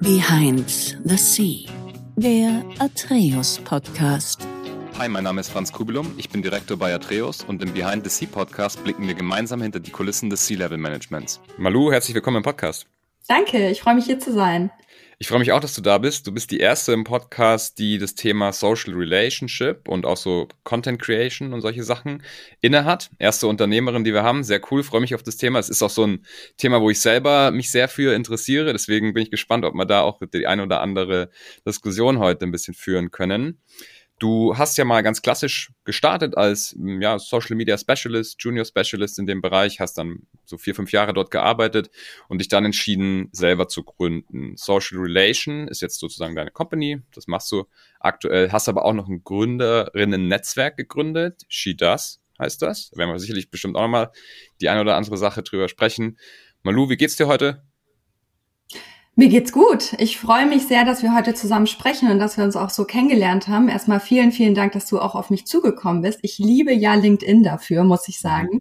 Behind the Sea, der Atreus Podcast. Hi, mein Name ist Franz Kubilum, ich bin Direktor bei Atreus und im Behind the Sea Podcast blicken wir gemeinsam hinter die Kulissen des Sea-Level Managements. Malu, herzlich willkommen im Podcast. Danke, ich freue mich hier zu sein. Ich freue mich auch, dass du da bist. Du bist die erste im Podcast, die das Thema Social Relationship und auch so Content Creation und solche Sachen innehat. Erste Unternehmerin, die wir haben. Sehr cool, freue mich auf das Thema. Es ist auch so ein Thema, wo ich selber mich sehr für interessiere. Deswegen bin ich gespannt, ob wir da auch die eine oder andere Diskussion heute ein bisschen führen können. Du hast ja mal ganz klassisch gestartet als ja, Social Media Specialist, Junior Specialist in dem Bereich, hast dann so vier, fünf Jahre dort gearbeitet und dich dann entschieden, selber zu gründen. Social Relation ist jetzt sozusagen deine Company, das machst du aktuell, hast aber auch noch ein Gründerinnen-Netzwerk gegründet, She Does heißt das. Da werden wir sicherlich bestimmt auch nochmal die eine oder andere Sache drüber sprechen. Malu, wie geht's dir heute? Mir geht's gut. Ich freue mich sehr, dass wir heute zusammen sprechen und dass wir uns auch so kennengelernt haben. Erstmal vielen, vielen Dank, dass du auch auf mich zugekommen bist. Ich liebe ja LinkedIn dafür, muss ich sagen.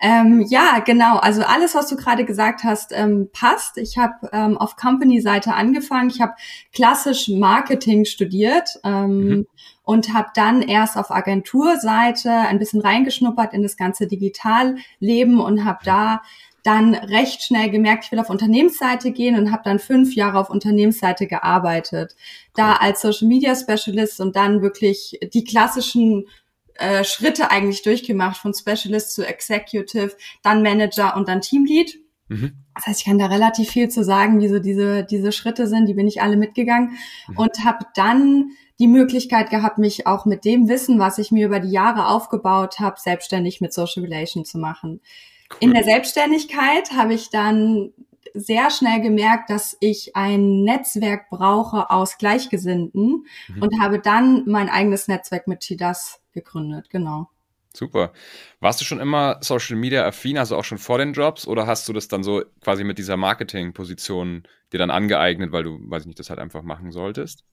Ähm, ja, genau. Also alles, was du gerade gesagt hast, ähm, passt. Ich habe ähm, auf Company-Seite angefangen. Ich habe klassisch Marketing studiert. Ähm, mhm. Und habe dann erst auf Agenturseite ein bisschen reingeschnuppert in das ganze Digitalleben und habe da dann recht schnell gemerkt, ich will auf Unternehmensseite gehen und habe dann fünf Jahre auf Unternehmensseite gearbeitet. Da als Social Media Specialist und dann wirklich die klassischen äh, Schritte eigentlich durchgemacht, von Specialist zu Executive, dann Manager und dann Teamlead. Mhm. Das heißt, ich kann da relativ viel zu sagen, wie so diese, diese Schritte sind, die bin ich alle mitgegangen mhm. und habe dann die Möglichkeit gehabt, mich auch mit dem Wissen, was ich mir über die Jahre aufgebaut habe, selbstständig mit Social Relation zu machen. Cool. In der Selbstständigkeit habe ich dann sehr schnell gemerkt, dass ich ein Netzwerk brauche aus Gleichgesinnten mhm. und habe dann mein eigenes Netzwerk mit Chidas gegründet, genau. Super. Warst du schon immer Social Media affin, also auch schon vor den Jobs, oder hast du das dann so quasi mit dieser Marketing-Position dir dann angeeignet, weil du, weiß ich nicht, das halt einfach machen solltest?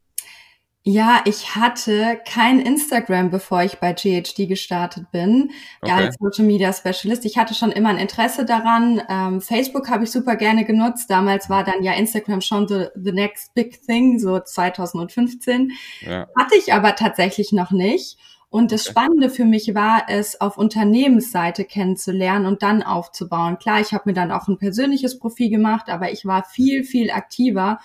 Ja, ich hatte kein Instagram, bevor ich bei GHD gestartet bin, okay. als Social Media Specialist. Ich hatte schon immer ein Interesse daran. Ähm, Facebook habe ich super gerne genutzt. Damals war dann ja Instagram schon the, the next big thing, so 2015. Ja. Hatte ich aber tatsächlich noch nicht. Und das. Spannende für mich war es, auf Unternehmensseite kennenzulernen und dann aufzubauen. Klar, ich habe mir dann auch ein persönliches Profil gemacht, aber ich war viel, viel aktiver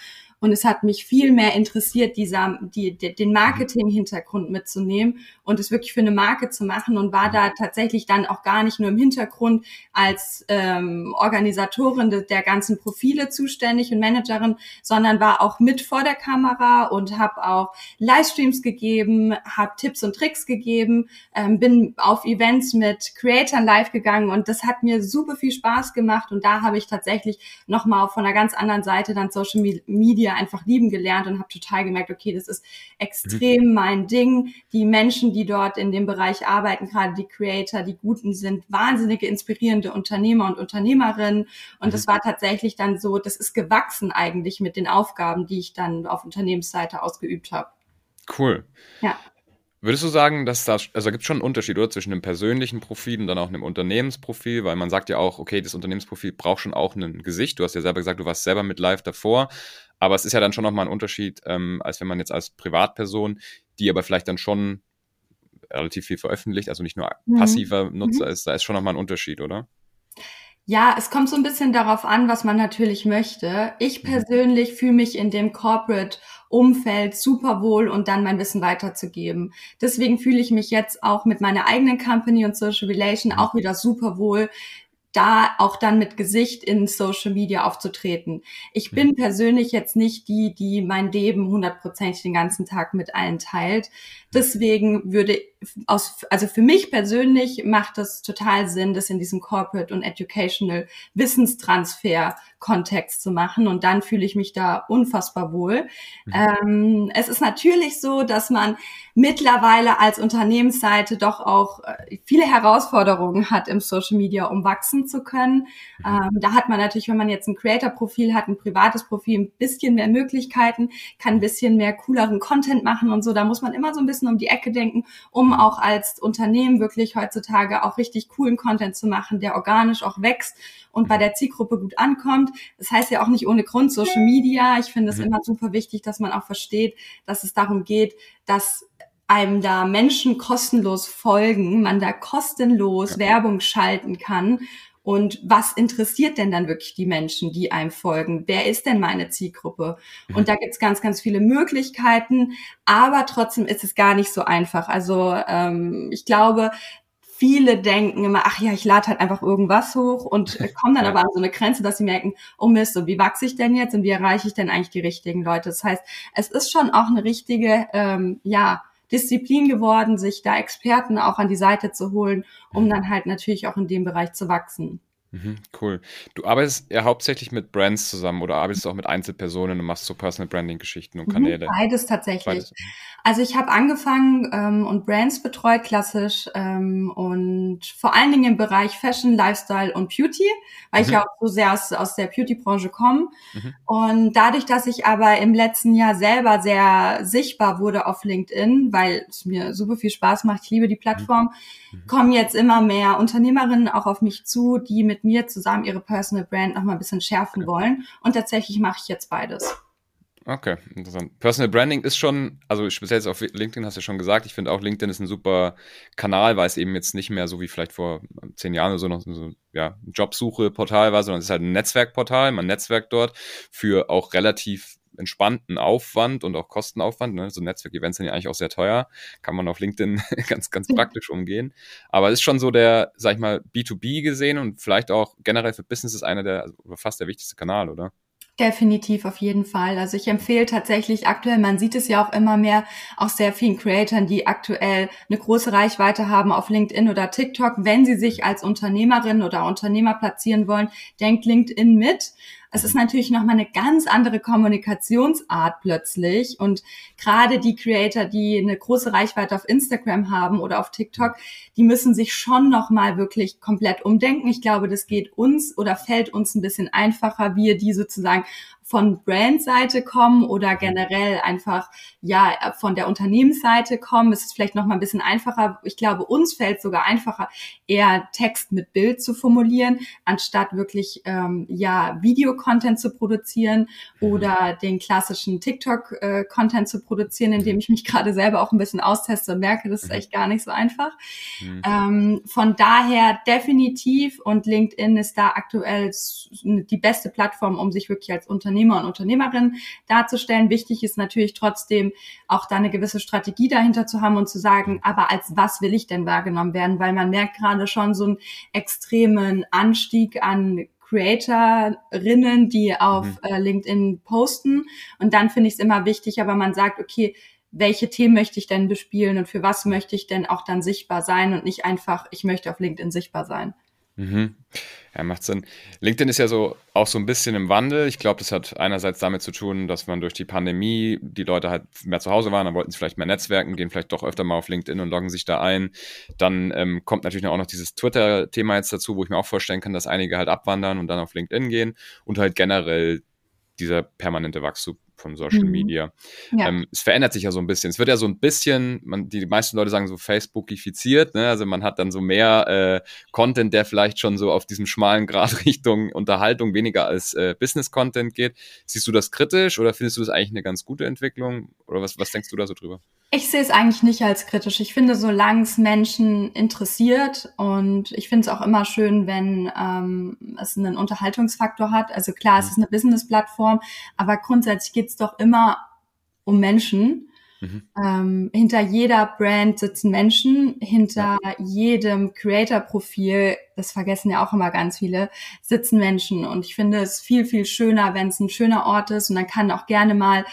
und es hat mich viel mehr interessiert, dieser, die, den Marketing-Hintergrund mitzunehmen und es wirklich für eine Marke zu machen und war da tatsächlich dann auch gar nicht nur im Hintergrund als ähm, Organisatorin de, der ganzen Profile zuständig und Managerin, sondern war auch mit vor der Kamera und habe auch Livestreams gegeben, habe Tipps und Tricks gegeben, ähm, bin auf Events mit Creators live gegangen und das hat mir super viel Spaß gemacht und da habe ich tatsächlich nochmal von einer ganz anderen Seite dann Social Media einfach lieben gelernt und habe total gemerkt, okay, das ist extrem mhm. mein Ding. Die Menschen, die dort in dem Bereich arbeiten, gerade die Creator, die Guten sind, wahnsinnige inspirierende Unternehmer und Unternehmerinnen. Und mhm. das war tatsächlich dann so, das ist gewachsen eigentlich mit den Aufgaben, die ich dann auf Unternehmensseite ausgeübt habe. Cool. Ja. Würdest du sagen, dass da, also gibt es schon einen Unterschied, oder? Zwischen einem persönlichen Profil und dann auch einem Unternehmensprofil, weil man sagt ja auch, okay, das Unternehmensprofil braucht schon auch ein Gesicht. Du hast ja selber gesagt, du warst selber mit live davor. Aber es ist ja dann schon nochmal ein Unterschied, ähm, als wenn man jetzt als Privatperson, die aber vielleicht dann schon relativ viel veröffentlicht, also nicht nur mhm. passiver Nutzer mhm. ist, da ist schon nochmal ein Unterschied, oder? Ja, es kommt so ein bisschen darauf an, was man natürlich möchte. Ich mhm. persönlich fühle mich in dem Corporate Umfeld super wohl und dann mein Wissen weiterzugeben. Deswegen fühle ich mich jetzt auch mit meiner eigenen Company und Social Relation mhm. auch wieder super wohl, da auch dann mit Gesicht in Social Media aufzutreten. Ich bin mhm. persönlich jetzt nicht die, die mein Leben hundertprozentig den ganzen Tag mit allen teilt. Deswegen würde aus, also für mich persönlich macht es total Sinn, das in diesem Corporate und Educational Wissenstransfer Kontext zu machen und dann fühle ich mich da unfassbar wohl. Mhm. Ähm, es ist natürlich so, dass man mittlerweile als Unternehmensseite doch auch äh, viele Herausforderungen hat im Social Media, um wachsen zu können. Mhm. Ähm, da hat man natürlich, wenn man jetzt ein Creator-Profil hat, ein privates Profil, ein bisschen mehr Möglichkeiten, kann ein bisschen mehr cooleren Content machen und so. Da muss man immer so ein bisschen um die Ecke denken, um auch als Unternehmen wirklich heutzutage auch richtig coolen Content zu machen, der organisch auch wächst und bei der Zielgruppe gut ankommt. Das heißt ja auch nicht ohne Grund Social Media. Ich finde es mhm. immer super wichtig, dass man auch versteht, dass es darum geht, dass einem da Menschen kostenlos folgen, man da kostenlos ja. Werbung schalten kann. Und was interessiert denn dann wirklich die Menschen, die einem folgen? Wer ist denn meine Zielgruppe? Mhm. Und da gibt's ganz, ganz viele Möglichkeiten, aber trotzdem ist es gar nicht so einfach. Also ähm, ich glaube, viele denken immer, ach ja, ich lade halt einfach irgendwas hoch und kommen dann ja. aber an so eine Grenze, dass sie merken, oh Mist, und wie wachse ich denn jetzt und wie erreiche ich denn eigentlich die richtigen Leute? Das heißt, es ist schon auch eine richtige, ähm, ja, Disziplin geworden, sich da Experten auch an die Seite zu holen, um mhm. dann halt natürlich auch in dem Bereich zu wachsen. Mhm, cool. Du arbeitest ja hauptsächlich mit Brands zusammen oder arbeitest auch mit Einzelpersonen und machst so Personal Branding Geschichten und mhm, Kanäle? Beides tatsächlich. Beides. Also ich habe angefangen ähm, und Brands betreut klassisch ähm, und vor allen Dingen im Bereich Fashion, Lifestyle und Beauty, weil mhm. ich ja auch so sehr aus, aus der Beauty-Branche komme. Mhm. Und dadurch, dass ich aber im letzten Jahr selber sehr sichtbar wurde auf LinkedIn, weil es mir super viel Spaß macht, ich liebe die Plattform, mhm. mhm. kommen jetzt immer mehr Unternehmerinnen auch auf mich zu, die mit mir zusammen ihre Personal Brand noch mal ein bisschen schärfen okay. wollen. Und tatsächlich mache ich jetzt beides. Okay, interessant. Personal Branding ist schon, also speziell jetzt auf LinkedIn hast du ja schon gesagt, ich finde auch LinkedIn ist ein super Kanal, weil es eben jetzt nicht mehr so wie vielleicht vor zehn Jahren oder so noch so, ja, Jobsuche-Portal war, sondern es ist halt ein Netzwerkportal, man netzwerkt dort für auch relativ entspannten Aufwand und auch Kostenaufwand. Ne? So Netzwerkevents sind ja eigentlich auch sehr teuer. Kann man auf LinkedIn ganz, ganz praktisch umgehen. Aber es ist schon so der, sag ich mal, B2B gesehen und vielleicht auch generell für Business ist einer der, also fast der wichtigste Kanal, oder? Definitiv, auf jeden Fall. Also ich empfehle tatsächlich aktuell, man sieht es ja auch immer mehr, auch sehr vielen Creatoren, die aktuell eine große Reichweite haben auf LinkedIn oder TikTok. Wenn sie sich als Unternehmerin oder Unternehmer platzieren wollen, denkt LinkedIn mit. Es ist natürlich nochmal eine ganz andere Kommunikationsart plötzlich. Und gerade die Creator, die eine große Reichweite auf Instagram haben oder auf TikTok, die müssen sich schon nochmal wirklich komplett umdenken. Ich glaube, das geht uns oder fällt uns ein bisschen einfacher, wir die sozusagen von Brandseite kommen oder mhm. generell einfach ja von der Unternehmensseite kommen, ist es vielleicht noch mal ein bisschen einfacher. Ich glaube, uns fällt sogar einfacher, eher Text mit Bild zu formulieren, anstatt wirklich ähm, ja Videocontent zu produzieren mhm. oder den klassischen TikTok-Content äh, zu produzieren, indem mhm. ich mich gerade selber auch ein bisschen austeste und merke, das ist echt gar nicht so einfach. Mhm. Ähm, von daher definitiv und LinkedIn ist da aktuell die beste Plattform, um sich wirklich als Unternehmen Unternehmer und Unternehmerin darzustellen. Wichtig ist natürlich trotzdem auch da eine gewisse Strategie dahinter zu haben und zu sagen, aber als was will ich denn wahrgenommen werden? Weil man merkt gerade schon so einen extremen Anstieg an Creatorinnen, die auf mhm. äh, LinkedIn posten. Und dann finde ich es immer wichtig, aber man sagt, okay, welche Themen möchte ich denn bespielen und für was möchte ich denn auch dann sichtbar sein und nicht einfach, ich möchte auf LinkedIn sichtbar sein. Mhm. Ja, macht Sinn. LinkedIn ist ja so auch so ein bisschen im Wandel. Ich glaube, das hat einerseits damit zu tun, dass man durch die Pandemie die Leute halt mehr zu Hause waren, dann wollten sie vielleicht mehr Netzwerken, gehen vielleicht doch öfter mal auf LinkedIn und loggen sich da ein. Dann ähm, kommt natürlich auch noch dieses Twitter-Thema jetzt dazu, wo ich mir auch vorstellen kann, dass einige halt abwandern und dann auf LinkedIn gehen und halt generell dieser permanente Wachstum von Social mhm. Media. Ja. Ähm, es verändert sich ja so ein bisschen. Es wird ja so ein bisschen, man, die meisten Leute sagen so Facebookifiziert, ne? also man hat dann so mehr äh, Content, der vielleicht schon so auf diesem schmalen Grad Richtung Unterhaltung weniger als äh, Business-Content geht. Siehst du das kritisch oder findest du das eigentlich eine ganz gute Entwicklung oder was, was denkst du da so drüber? Ich sehe es eigentlich nicht als kritisch. Ich finde, solange es Menschen interessiert und ich finde es auch immer schön, wenn ähm, es einen Unterhaltungsfaktor hat. Also klar, es mhm. ist eine Business-Plattform, aber grundsätzlich geht es doch immer um Menschen. Mhm. Ähm, hinter jeder Brand sitzen Menschen, hinter ja. jedem Creator-Profil, das vergessen ja auch immer ganz viele, sitzen Menschen. Und ich finde es viel, viel schöner, wenn es ein schöner Ort ist und dann kann auch gerne mal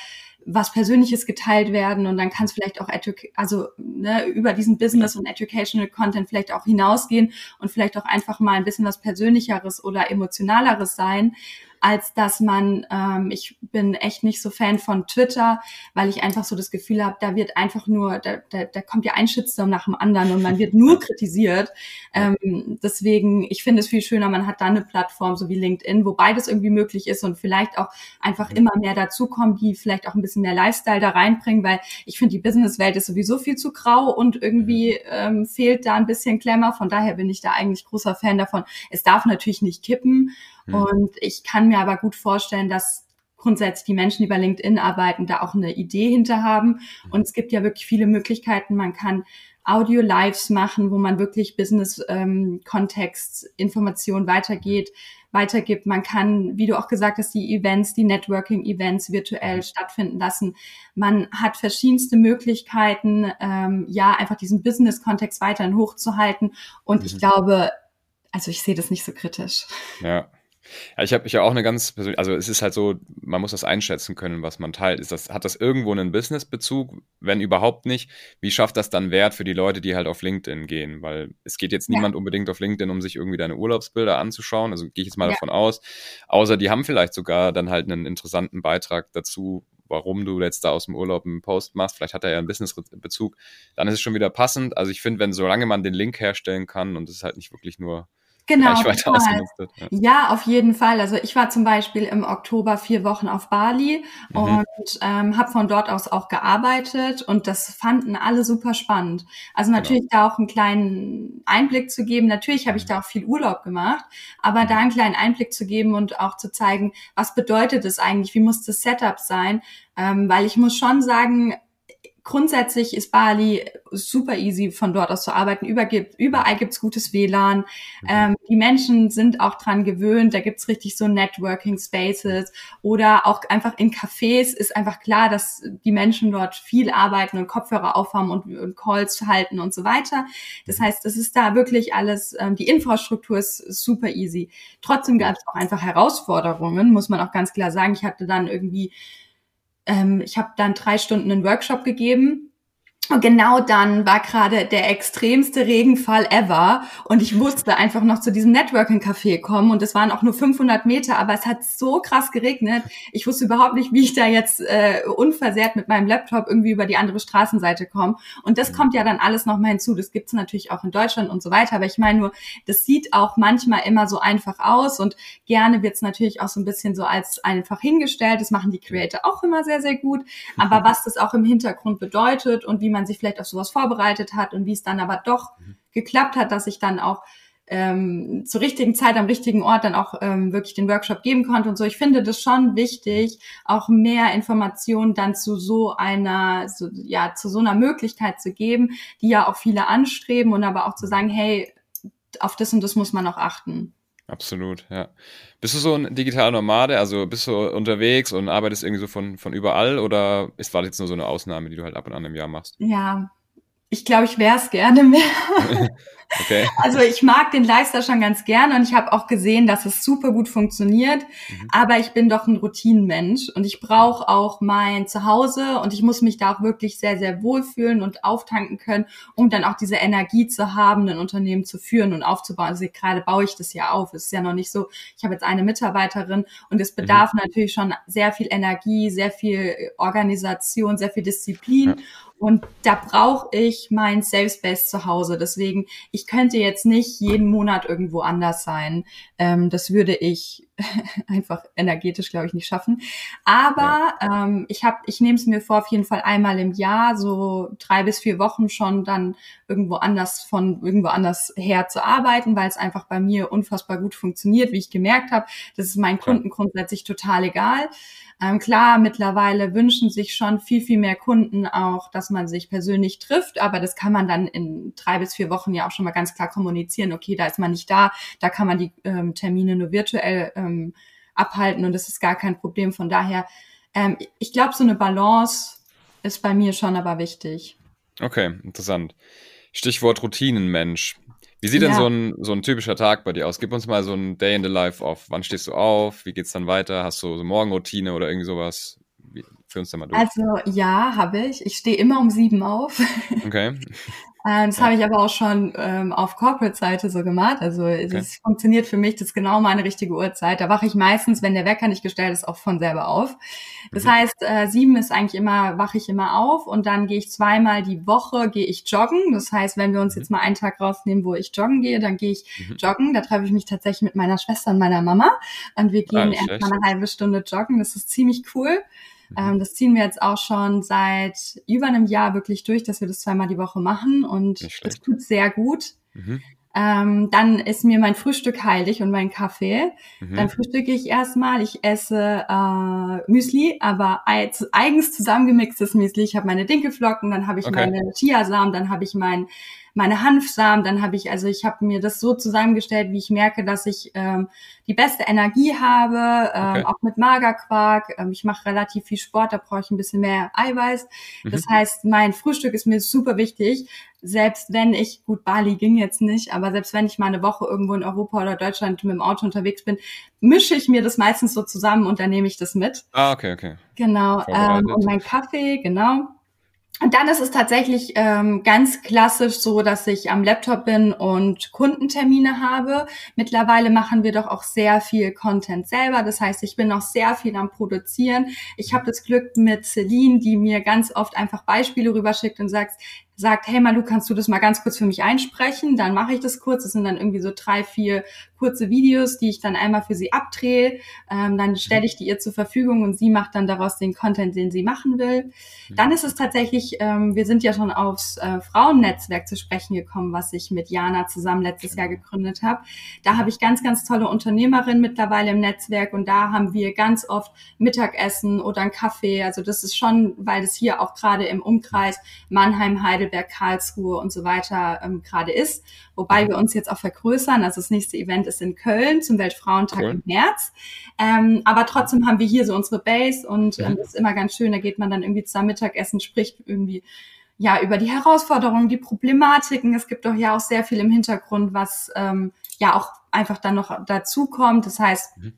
was Persönliches geteilt werden und dann kann es vielleicht auch also ne, über diesen Business und Educational Content vielleicht auch hinausgehen und vielleicht auch einfach mal ein bisschen was Persönlicheres oder Emotionaleres sein. Als dass man, ähm, ich bin echt nicht so Fan von Twitter, weil ich einfach so das Gefühl habe, da wird einfach nur, da, da, da kommt ja ein Shitstorm nach dem anderen und man wird nur kritisiert. Ähm, deswegen, ich finde es viel schöner, man hat da eine Plattform, so wie LinkedIn, wo beides irgendwie möglich ist und vielleicht auch einfach immer mehr dazukommen, die vielleicht auch ein bisschen mehr Lifestyle da reinbringen, weil ich finde, die Businesswelt ist sowieso viel zu grau und irgendwie ähm, fehlt da ein bisschen Klemmer. Von daher bin ich da eigentlich großer Fan davon. Es darf natürlich nicht kippen. Mhm. Und ich kann mir aber gut vorstellen, dass grundsätzlich die Menschen, die bei LinkedIn arbeiten, da auch eine Idee hinter haben. Mhm. Und es gibt ja wirklich viele Möglichkeiten. Man kann Audio-Lives machen, wo man wirklich Business-Kontext, ähm, Informationen weitergeht, weitergibt. Man kann, wie du auch gesagt hast, die Events, die Networking-Events virtuell mhm. stattfinden lassen. Man hat verschiedenste Möglichkeiten, ähm, ja, einfach diesen Business-Kontext weiterhin hochzuhalten. Und mhm. ich glaube, also ich sehe das nicht so kritisch. Ja. Ja, ich habe ich ja auch eine ganz persönliche, also es ist halt so, man muss das einschätzen können, was man teilt. Ist das, hat das irgendwo einen Business-Bezug? Wenn überhaupt nicht, wie schafft das dann Wert für die Leute, die halt auf LinkedIn gehen? Weil es geht jetzt ja. niemand unbedingt auf LinkedIn, um sich irgendwie deine Urlaubsbilder anzuschauen. Also gehe ich jetzt mal ja. davon aus. Außer die haben vielleicht sogar dann halt einen interessanten Beitrag dazu, warum du jetzt da aus dem Urlaub einen Post machst. Vielleicht hat er ja einen Business-Bezug. Dann ist es schon wieder passend. Also ich finde, wenn solange man den Link herstellen kann und es ist halt nicht wirklich nur Genau. Ja. ja. auf jeden Fall. Also ich war zum Beispiel im Oktober vier Wochen auf Bali mhm. und ähm, habe von dort aus auch gearbeitet und das fanden alle super spannend. Also genau. natürlich genau. da auch einen kleinen Einblick zu geben. Natürlich habe ich mhm. da auch viel Urlaub gemacht, aber mhm. da einen kleinen Einblick zu geben und auch zu zeigen, was bedeutet es eigentlich, wie muss das Setup sein, ähm, weil ich muss schon sagen, grundsätzlich ist Bali super easy von dort aus zu arbeiten. Überall gibt's gutes WLAN. Mhm. Ähm, die Menschen sind auch dran gewöhnt. Da gibt's richtig so Networking Spaces oder auch einfach in Cafés ist einfach klar, dass die Menschen dort viel arbeiten und Kopfhörer aufhaben und, und Calls halten und so weiter. Das mhm. heißt, es ist da wirklich alles, ähm, die Infrastruktur ist super easy. Trotzdem gab es auch einfach Herausforderungen, muss man auch ganz klar sagen. Ich hatte dann irgendwie ähm, ich habe dann drei Stunden einen Workshop gegeben und genau dann war gerade der extremste Regenfall ever und ich musste einfach noch zu diesem Networking-Café kommen und es waren auch nur 500 Meter, aber es hat so krass geregnet. Ich wusste überhaupt nicht, wie ich da jetzt äh, unversehrt mit meinem Laptop irgendwie über die andere Straßenseite komme. Und das mhm. kommt ja dann alles nochmal hinzu. Das gibt's natürlich auch in Deutschland und so weiter. Aber ich meine nur, das sieht auch manchmal immer so einfach aus und gerne wird's natürlich auch so ein bisschen so als einfach hingestellt. Das machen die Creator auch immer sehr, sehr gut. Aber was das auch im Hintergrund bedeutet und wie man sich vielleicht auf sowas vorbereitet hat und wie es dann aber doch mhm. geklappt hat, dass ich dann auch ähm, zur richtigen Zeit am richtigen Ort dann auch ähm, wirklich den Workshop geben konnte und so. Ich finde das schon wichtig, auch mehr Informationen dann zu so einer, so, ja, zu so einer Möglichkeit zu geben, die ja auch viele anstreben und aber auch zu sagen, hey, auf das und das muss man auch achten. Absolut, ja. Bist du so ein digitaler Nomade? Also bist du unterwegs und arbeitest irgendwie so von, von überall oder ist war jetzt nur so eine Ausnahme, die du halt ab und an im Jahr machst? Ja, ich glaube, ich wäre es gerne mehr. Okay. Also ich mag den Lifestyle schon ganz gerne und ich habe auch gesehen, dass es super gut funktioniert. Mhm. Aber ich bin doch ein Routinenmensch und ich brauche auch mein Zuhause und ich muss mich da auch wirklich sehr, sehr wohlfühlen und auftanken können, um dann auch diese Energie zu haben, ein Unternehmen zu führen und aufzubauen. Also gerade baue ich das ja auf. Es ist ja noch nicht so, ich habe jetzt eine Mitarbeiterin und es bedarf mhm. natürlich schon sehr viel Energie, sehr viel Organisation, sehr viel Disziplin. Ja. Und da brauche ich mein Safe Space zu Hause. Deswegen, ich könnte jetzt nicht jeden Monat irgendwo anders sein. Ähm, das würde ich einfach energetisch, glaube ich, nicht schaffen. Aber ja. ähm, ich habe, ich nehme es mir vor, auf jeden Fall einmal im Jahr, so drei bis vier Wochen schon dann irgendwo anders von irgendwo anders her zu arbeiten, weil es einfach bei mir unfassbar gut funktioniert, wie ich gemerkt habe. Das ist meinen Kunden grundsätzlich total egal. Ähm, klar, mittlerweile wünschen sich schon viel, viel mehr Kunden auch, dass man sich persönlich trifft, aber das kann man dann in drei bis vier Wochen ja auch schon mal ganz klar kommunizieren. Okay, da ist man nicht da, da kann man die ähm, Termine nur virtuell ähm, abhalten und das ist gar kein Problem. Von daher, ähm, ich glaube, so eine Balance ist bei mir schon aber wichtig. Okay, interessant. Stichwort Routinenmensch. Wie sieht ja. denn so ein, so ein typischer Tag bei dir aus? Gib uns mal so ein Day in the Life auf. Wann stehst du auf? Wie geht's dann weiter? Hast du so Morgenroutine oder irgendwie sowas? Wie, Führ uns da mal durch. Also ja, habe ich. Ich stehe immer um sieben auf. Okay. Ähm, das ja. habe ich aber auch schon ähm, auf Corporate-Seite so gemacht. Also okay. das funktioniert für mich, das ist genau meine richtige Uhrzeit. Da wache ich meistens, wenn der Wecker nicht gestellt ist, auch von selber auf. Das mhm. heißt, äh, sieben ist eigentlich immer, wache ich immer auf und dann gehe ich zweimal die Woche, gehe ich joggen. Das heißt, wenn wir uns mhm. jetzt mal einen Tag rausnehmen, wo ich joggen gehe, dann gehe ich mhm. joggen. Da treffe ich mich tatsächlich mit meiner Schwester und meiner Mama und wir gehen ah, erstmal eine halbe Stunde joggen. Das ist ziemlich cool. Mhm. Ähm, das ziehen wir jetzt auch schon seit über einem Jahr wirklich durch, dass wir das zweimal die Woche machen und es tut sehr gut. Mhm. Ähm, dann ist mir mein Frühstück heilig und mein Kaffee. Mhm. Dann frühstücke ich erstmal. Ich esse äh, Müsli, aber eigens zusammengemixtes Müsli. Ich habe meine Dinkelflocken, dann habe ich okay. meine Chiasamen, dann habe ich mein meine Hanfsamen, dann habe ich, also ich habe mir das so zusammengestellt, wie ich merke, dass ich ähm, die beste Energie habe, ähm, okay. auch mit Magerquark. Ähm, ich mache relativ viel Sport, da brauche ich ein bisschen mehr Eiweiß. Mhm. Das heißt, mein Frühstück ist mir super wichtig. Selbst wenn ich, gut, Bali ging jetzt nicht, aber selbst wenn ich mal eine Woche irgendwo in Europa oder Deutschland mit dem Auto unterwegs bin, mische ich mir das meistens so zusammen und dann nehme ich das mit. Ah, okay, okay. Genau. Ähm, und mein Kaffee, genau. Und dann ist es tatsächlich ähm, ganz klassisch so, dass ich am Laptop bin und Kundentermine habe. Mittlerweile machen wir doch auch sehr viel Content selber. Das heißt, ich bin auch sehr viel am Produzieren. Ich habe das Glück mit Celine, die mir ganz oft einfach Beispiele rüberschickt und sagt, sagt, hey Malu, kannst du das mal ganz kurz für mich einsprechen? Dann mache ich das kurz. Das sind dann irgendwie so drei, vier kurze Videos, die ich dann einmal für sie abdrehe. Ähm, dann stelle ich die ihr zur Verfügung und sie macht dann daraus den Content, den sie machen will. Dann ist es tatsächlich, ähm, wir sind ja schon aufs äh, Frauennetzwerk zu sprechen gekommen, was ich mit Jana zusammen letztes Jahr gegründet habe. Da habe ich ganz, ganz tolle Unternehmerinnen mittlerweile im Netzwerk und da haben wir ganz oft Mittagessen oder einen Kaffee. Also das ist schon, weil es hier auch gerade im Umkreis Mannheim, Heidelberg, Karlsruhe und so weiter ähm, gerade ist. Wobei wir uns jetzt auch vergrößern. Also das nächste Event ist in Köln zum Weltfrauentag cool. im März. Ähm, aber trotzdem haben wir hier so unsere Base und ähm, das ist immer ganz schön. Da geht man dann irgendwie zusammen Mittagessen, spricht irgendwie ja über die Herausforderungen, die Problematiken. Es gibt doch ja auch sehr viel im Hintergrund, was ähm, ja auch einfach dann noch dazu kommt. Das heißt, mhm.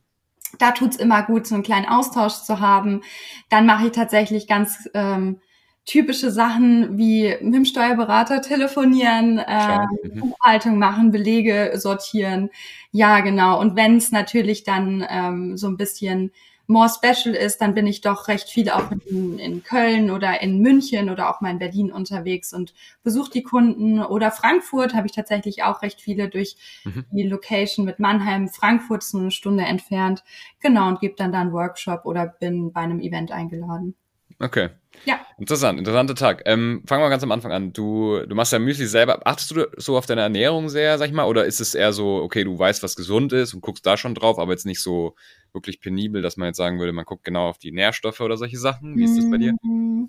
da tut's immer gut, so einen kleinen Austausch zu haben. Dann mache ich tatsächlich ganz ähm, typische Sachen wie mit dem Steuerberater telefonieren, äh. Buchhaltung machen, Belege sortieren. Ja, genau. Und wenn es natürlich dann ähm, so ein bisschen more special ist, dann bin ich doch recht viel auch in, in Köln oder in München oder auch mal in Berlin unterwegs und besuche die Kunden. Oder Frankfurt habe ich tatsächlich auch recht viele durch mhm. die Location mit Mannheim. Frankfurt ist nur eine Stunde entfernt. Genau, und gebe dann da einen Workshop oder bin bei einem Event eingeladen. Okay. Ja. Interessant, interessanter Tag. Ähm, fangen wir ganz am Anfang an. Du, du machst ja Müsli selber. Achtest du so auf deine Ernährung sehr, sag ich mal? Oder ist es eher so, okay, du weißt, was gesund ist und guckst da schon drauf, aber jetzt nicht so wirklich penibel, dass man jetzt sagen würde, man guckt genau auf die Nährstoffe oder solche Sachen? Wie ist das bei dir? Mm,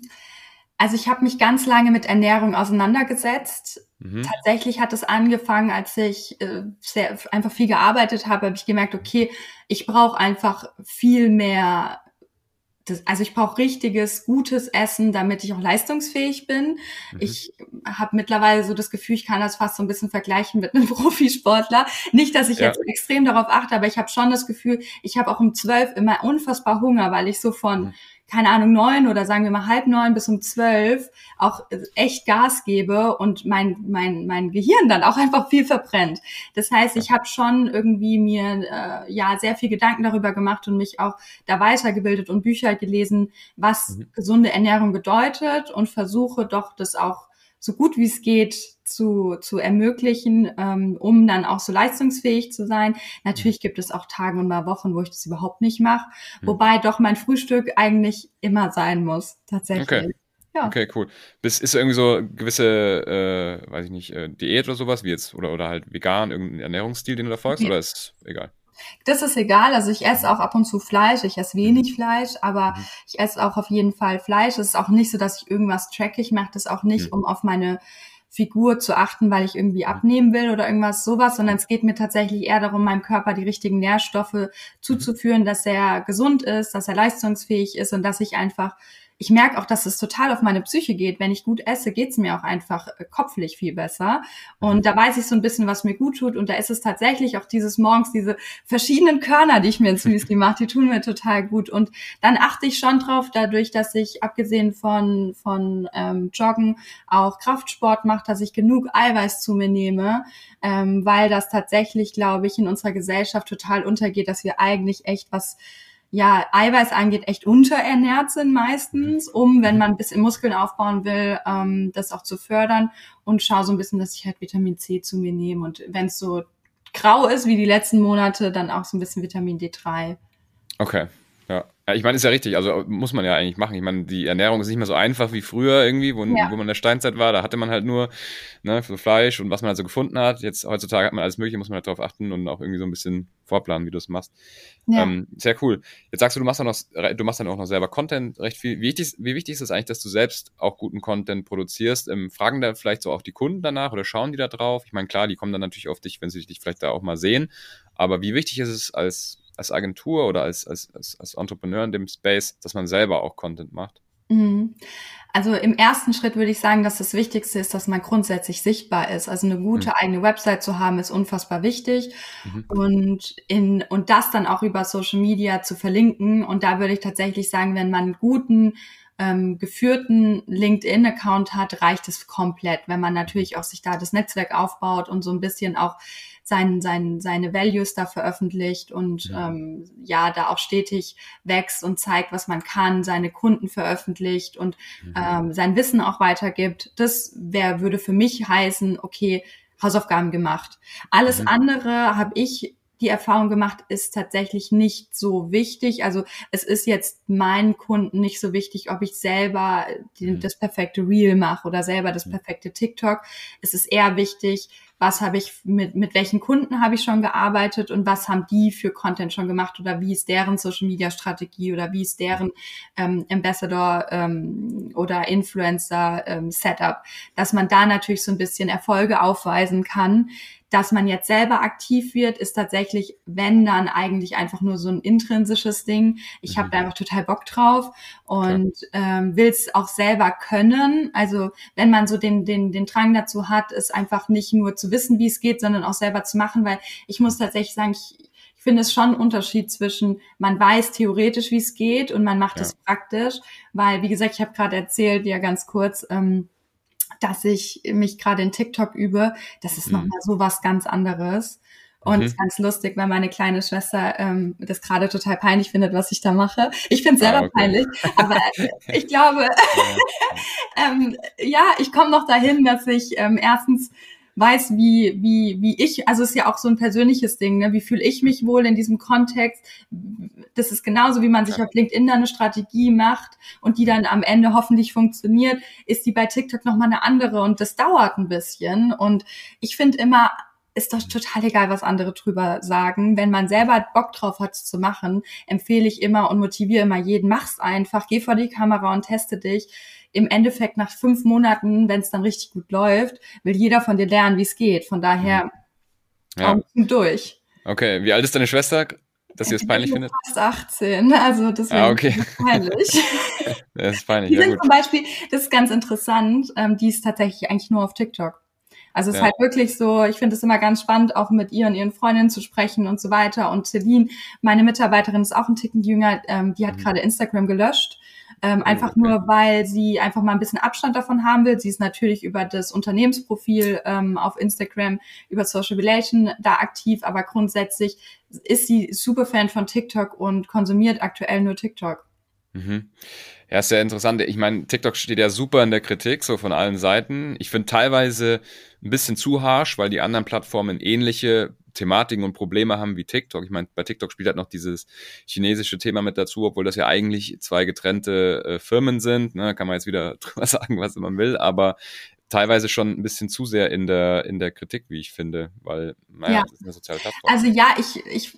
also ich habe mich ganz lange mit Ernährung auseinandergesetzt. Mhm. Tatsächlich hat es angefangen, als ich äh, sehr, einfach viel gearbeitet habe, habe ich gemerkt, okay, ich brauche einfach viel mehr das, also ich brauche richtiges, gutes Essen, damit ich auch leistungsfähig bin. Mhm. Ich habe mittlerweile so das Gefühl, ich kann das fast so ein bisschen vergleichen mit einem Profisportler. Nicht, dass ich ja. jetzt extrem darauf achte, aber ich habe schon das Gefühl, ich habe auch um zwölf immer unfassbar Hunger, weil ich so von mhm keine Ahnung, neun oder sagen wir mal halb neun bis um zwölf auch echt Gas gebe und mein, mein, mein Gehirn dann auch einfach viel verbrennt. Das heißt, ich habe schon irgendwie mir äh, ja sehr viel Gedanken darüber gemacht und mich auch da weitergebildet und Bücher gelesen, was mhm. gesunde Ernährung bedeutet und versuche doch das auch so gut wie es geht zu, zu ermöglichen, ähm, um dann auch so leistungsfähig zu sein. Natürlich gibt es auch Tage und mal Wochen, wo ich das überhaupt nicht mache, mhm. wobei doch mein Frühstück eigentlich immer sein muss, tatsächlich. Okay. Ja. Okay, cool. Bis, ist irgendwie so gewisse, äh, weiß ich nicht, äh, Diät oder sowas, wie jetzt, oder, oder halt vegan, irgendein Ernährungsstil, den du da folgst, okay. oder ist egal? Das ist egal. Also ich esse auch ab und zu Fleisch. Ich esse wenig Fleisch, aber mhm. ich esse auch auf jeden Fall Fleisch. Es ist auch nicht so, dass ich irgendwas tracke. Ich mache das auch nicht, mhm. um auf meine Figur zu achten, weil ich irgendwie mhm. abnehmen will oder irgendwas sowas, sondern es geht mir tatsächlich eher darum, meinem Körper die richtigen Nährstoffe zuzuführen, dass er gesund ist, dass er leistungsfähig ist und dass ich einfach ich merke auch, dass es total auf meine Psyche geht. Wenn ich gut esse, geht's mir auch einfach äh, kopflich viel besser. Und da weiß ich so ein bisschen, was mir gut tut. Und da ist es tatsächlich auch dieses morgens, diese verschiedenen Körner, die ich mir ins Müsli mache, die tun mir total gut. Und dann achte ich schon drauf, dadurch, dass ich abgesehen von, von ähm, Joggen auch Kraftsport mache, dass ich genug Eiweiß zu mir nehme, ähm, weil das tatsächlich, glaube ich, in unserer Gesellschaft total untergeht, dass wir eigentlich echt was ja, Eiweiß angeht, echt unterernährt sind meistens, um, wenn man ein bisschen Muskeln aufbauen will, ähm, das auch zu fördern und schaue so ein bisschen, dass ich halt Vitamin C zu mir nehme und wenn es so grau ist wie die letzten Monate, dann auch so ein bisschen Vitamin D3. Okay, ja. Ich meine, ist ja richtig, also muss man ja eigentlich machen. Ich meine, die Ernährung ist nicht mehr so einfach wie früher irgendwie, wo, ja. wo man in der Steinzeit war. Da hatte man halt nur ne, so Fleisch und was man halt so gefunden hat. Jetzt heutzutage hat man alles Mögliche, muss man halt darauf achten und auch irgendwie so ein bisschen vorplanen, wie du es machst. Ja. Ähm, sehr cool. Jetzt sagst du, du machst dann noch, du machst dann auch noch selber Content recht viel. Wie wichtig, wie wichtig ist es eigentlich, dass du selbst auch guten Content produzierst? Ähm, fragen da vielleicht so auch die Kunden danach oder schauen die da drauf? Ich meine, klar, die kommen dann natürlich auf dich, wenn sie dich vielleicht da auch mal sehen. Aber wie wichtig ist es als als Agentur oder als, als, als, als Entrepreneur in dem Space, dass man selber auch Content macht? Mhm. Also im ersten Schritt würde ich sagen, dass das Wichtigste ist, dass man grundsätzlich sichtbar ist. Also eine gute mhm. eigene Website zu haben, ist unfassbar wichtig. Mhm. Und in, und das dann auch über Social Media zu verlinken. Und da würde ich tatsächlich sagen, wenn man einen guten, ähm, geführten LinkedIn-Account hat, reicht es komplett. Wenn man natürlich auch sich da das Netzwerk aufbaut und so ein bisschen auch sein, sein, seine Values da veröffentlicht und ja. Ähm, ja, da auch stetig wächst und zeigt, was man kann, seine Kunden veröffentlicht und mhm. ähm, sein Wissen auch weitergibt. Das wäre, würde für mich heißen, okay, Hausaufgaben gemacht. Alles mhm. andere habe ich die Erfahrung gemacht, ist tatsächlich nicht so wichtig. Also es ist jetzt meinen Kunden nicht so wichtig, ob ich selber die, mhm. das perfekte Reel mache oder selber das mhm. perfekte TikTok. Es ist eher wichtig, was habe ich mit, mit welchen Kunden habe ich schon gearbeitet und was haben die für Content schon gemacht oder wie ist deren Social Media Strategie oder wie ist deren ähm, Ambassador ähm, oder Influencer ähm, Setup, dass man da natürlich so ein bisschen Erfolge aufweisen kann. Dass man jetzt selber aktiv wird, ist tatsächlich, wenn dann eigentlich einfach nur so ein intrinsisches Ding. Ich habe da mhm. einfach total Bock drauf und ähm, will es auch selber können. Also wenn man so den, den, den Drang dazu hat, es einfach nicht nur zu wissen, wie es geht, sondern auch selber zu machen, weil ich muss tatsächlich sagen, ich, ich finde es schon ein Unterschied zwischen, man weiß theoretisch, wie es geht und man macht ja. es praktisch, weil, wie gesagt, ich habe gerade erzählt, ja ganz kurz, ähm, dass ich mich gerade in TikTok übe, das ist mhm. nochmal so was ganz anderes. Und mhm. ganz lustig, weil meine kleine Schwester ähm, das gerade total peinlich findet, was ich da mache. Ich finde es selber ah, okay. peinlich, aber ich glaube, ähm, ja, ich komme noch dahin, dass ich ähm, erstens weiß, wie, wie, wie ich, also es ist ja auch so ein persönliches Ding, ne? wie fühle ich mich wohl in diesem Kontext. Das ist genauso, wie man sich ja. auf LinkedIn eine Strategie macht und die dann am Ende hoffentlich funktioniert, ist die bei TikTok nochmal eine andere und das dauert ein bisschen. Und ich finde immer, ist doch total egal, was andere drüber sagen. Wenn man selber Bock drauf hat, zu machen, empfehle ich immer und motiviere immer jeden, mach's einfach, geh vor die Kamera und teste dich im Endeffekt nach fünf Monaten, wenn es dann richtig gut läuft, will jeder von dir lernen, wie es geht. Von daher ja. durch. Okay, wie alt ist deine Schwester, dass sie es peinlich findet? Fast 18, also deswegen ah, okay. ist peinlich. das ist peinlich. Die ja, sind gut. zum Beispiel, das ist ganz interessant, ähm, die ist tatsächlich eigentlich nur auf TikTok. Also es ja. ist halt wirklich so, ich finde es immer ganz spannend, auch mit ihr und ihren Freundinnen zu sprechen und so weiter. Und Celine, meine Mitarbeiterin, ist auch ein Ticken jünger, ähm, die hat mhm. gerade Instagram gelöscht ähm, einfach okay. nur, weil sie einfach mal ein bisschen Abstand davon haben will. Sie ist natürlich über das Unternehmensprofil ähm, auf Instagram, über Social Relation da aktiv, aber grundsätzlich ist sie super Fan von TikTok und konsumiert aktuell nur TikTok. Mhm. Ja, ist sehr interessant. Ich meine, TikTok steht ja super in der Kritik, so von allen Seiten. Ich finde teilweise ein bisschen zu harsh, weil die anderen Plattformen ähnliche Thematiken und Probleme haben wie TikTok. Ich meine, bei TikTok spielt halt noch dieses chinesische Thema mit dazu, obwohl das ja eigentlich zwei getrennte äh, Firmen sind. Ne? Kann man jetzt wieder drüber sagen, was man will, aber teilweise schon ein bisschen zu sehr in der, in der Kritik, wie ich finde, weil, naja, ja. das ist eine soziale Plattform. Also ja, ich, ich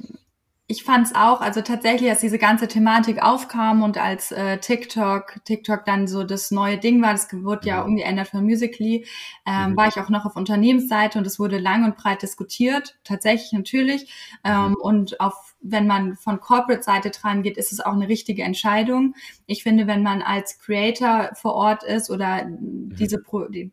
ich fand es auch, also tatsächlich, als diese ganze Thematik aufkam und als äh, TikTok, TikTok dann so das neue Ding war, das wurde ja, umgeändert von Musically, ähm, mhm. war ich auch noch auf Unternehmensseite und es wurde lang und breit diskutiert, tatsächlich natürlich. Ähm, mhm. Und auf wenn man von Corporate-Seite dran geht, ist es auch eine richtige Entscheidung. Ich finde, wenn man als Creator vor Ort ist oder mhm. diese,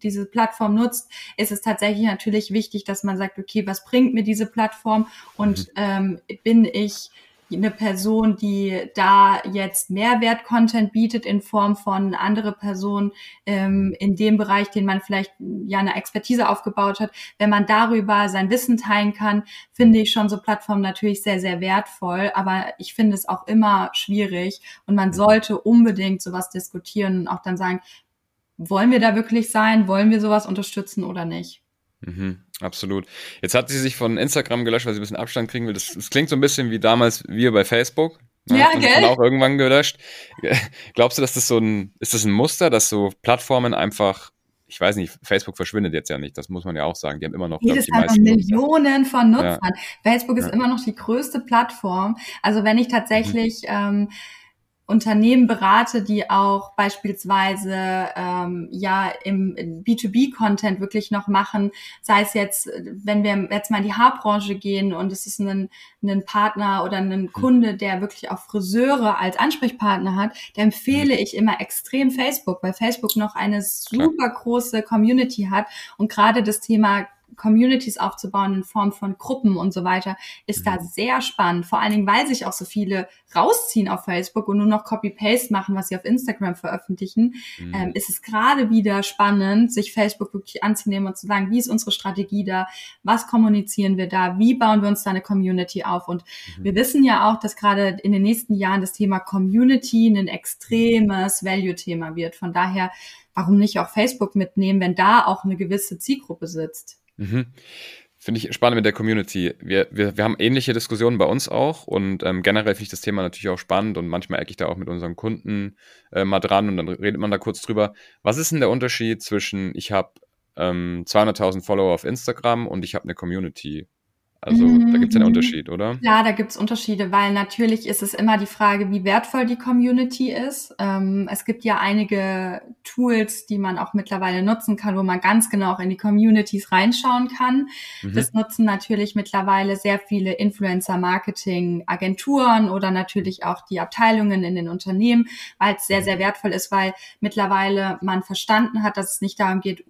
diese Plattform nutzt, ist es tatsächlich natürlich wichtig, dass man sagt, okay, was bringt mir diese Plattform und mhm. ähm, bin ich eine Person, die da jetzt Mehrwert-Content bietet in Form von andere Personen ähm, in dem Bereich, den man vielleicht ja eine Expertise aufgebaut hat. Wenn man darüber sein Wissen teilen kann, finde ich schon so Plattformen natürlich sehr, sehr wertvoll. Aber ich finde es auch immer schwierig und man sollte unbedingt sowas diskutieren und auch dann sagen, wollen wir da wirklich sein? Wollen wir sowas unterstützen oder nicht? Mhm, absolut. Jetzt hat sie sich von Instagram gelöscht, weil sie ein bisschen Abstand kriegen will. Das, das klingt so ein bisschen wie damals wir bei Facebook. Ne? Ja, gell? auch irgendwann gelöscht. Glaubst du, dass das so ein, ist das ein Muster, dass so Plattformen einfach ich weiß nicht, Facebook verschwindet jetzt ja nicht, das muss man ja auch sagen. Die haben immer noch Jedes glaub, die Millionen Nutzer. von Nutzern. Ja. Facebook ist ja. immer noch die größte Plattform. Also wenn ich tatsächlich mhm. ähm, Unternehmen berate, die auch beispielsweise ähm, ja im B2B-Content wirklich noch machen, sei es jetzt, wenn wir jetzt mal in die Haarbranche gehen und es ist ein, ein Partner oder ein hm. Kunde, der wirklich auch Friseure als Ansprechpartner hat, da empfehle hm. ich immer extrem Facebook, weil Facebook noch eine super große Community hat und gerade das Thema Communities aufzubauen in Form von Gruppen und so weiter, ist mhm. da sehr spannend. Vor allen Dingen, weil sich auch so viele rausziehen auf Facebook und nur noch Copy-Paste machen, was sie auf Instagram veröffentlichen, mhm. ähm, ist es gerade wieder spannend, sich Facebook wirklich anzunehmen und zu sagen, wie ist unsere Strategie da? Was kommunizieren wir da? Wie bauen wir uns da eine Community auf? Und mhm. wir wissen ja auch, dass gerade in den nächsten Jahren das Thema Community ein extremes Value-Thema wird. Von daher, warum nicht auch Facebook mitnehmen, wenn da auch eine gewisse Zielgruppe sitzt? Mhm. Finde ich spannend mit der Community. Wir, wir, wir haben ähnliche Diskussionen bei uns auch und ähm, generell finde ich das Thema natürlich auch spannend und manchmal ecke ich da auch mit unseren Kunden äh, mal dran und dann redet man da kurz drüber. Was ist denn der Unterschied zwischen, ich habe ähm, 200.000 Follower auf Instagram und ich habe eine Community? Also mhm. da gibt es ja einen Unterschied, oder? Ja, da gibt es Unterschiede, weil natürlich ist es immer die Frage, wie wertvoll die Community ist. Ähm, es gibt ja einige Tools, die man auch mittlerweile nutzen kann, wo man ganz genau auch in die Communities reinschauen kann. Mhm. Das nutzen natürlich mittlerweile sehr viele Influencer-Marketing-Agenturen oder natürlich auch die Abteilungen in den Unternehmen, weil es sehr, sehr wertvoll ist, weil mittlerweile man verstanden hat, dass es nicht darum geht,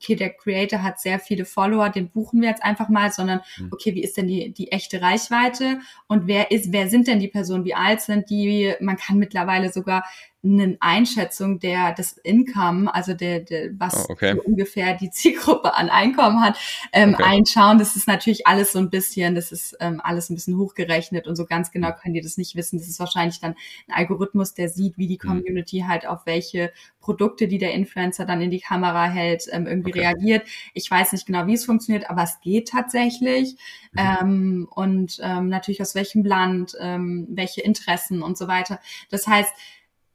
okay, der Creator hat sehr viele Follower, den buchen wir jetzt einfach mal, sondern mhm. okay, wie ist denn die, die echte Reichweite und wer ist, wer sind denn die Personen, wie alt sind die? Man kann mittlerweile sogar eine Einschätzung der des Income, also der, der was oh, okay. ungefähr die Zielgruppe an Einkommen hat, ähm, okay. einschauen. Das ist natürlich alles so ein bisschen, das ist ähm, alles ein bisschen hochgerechnet und so ganz genau können die das nicht wissen. Das ist wahrscheinlich dann ein Algorithmus, der sieht, wie die mhm. Community mhm. halt auf welche Produkte, die der Influencer dann in die Kamera hält, ähm, irgendwie okay. reagiert. Ich weiß nicht genau, wie es funktioniert, aber es geht tatsächlich. Mhm. Ähm, und ähm, natürlich aus welchem Land, ähm, welche Interessen und so weiter. Das heißt,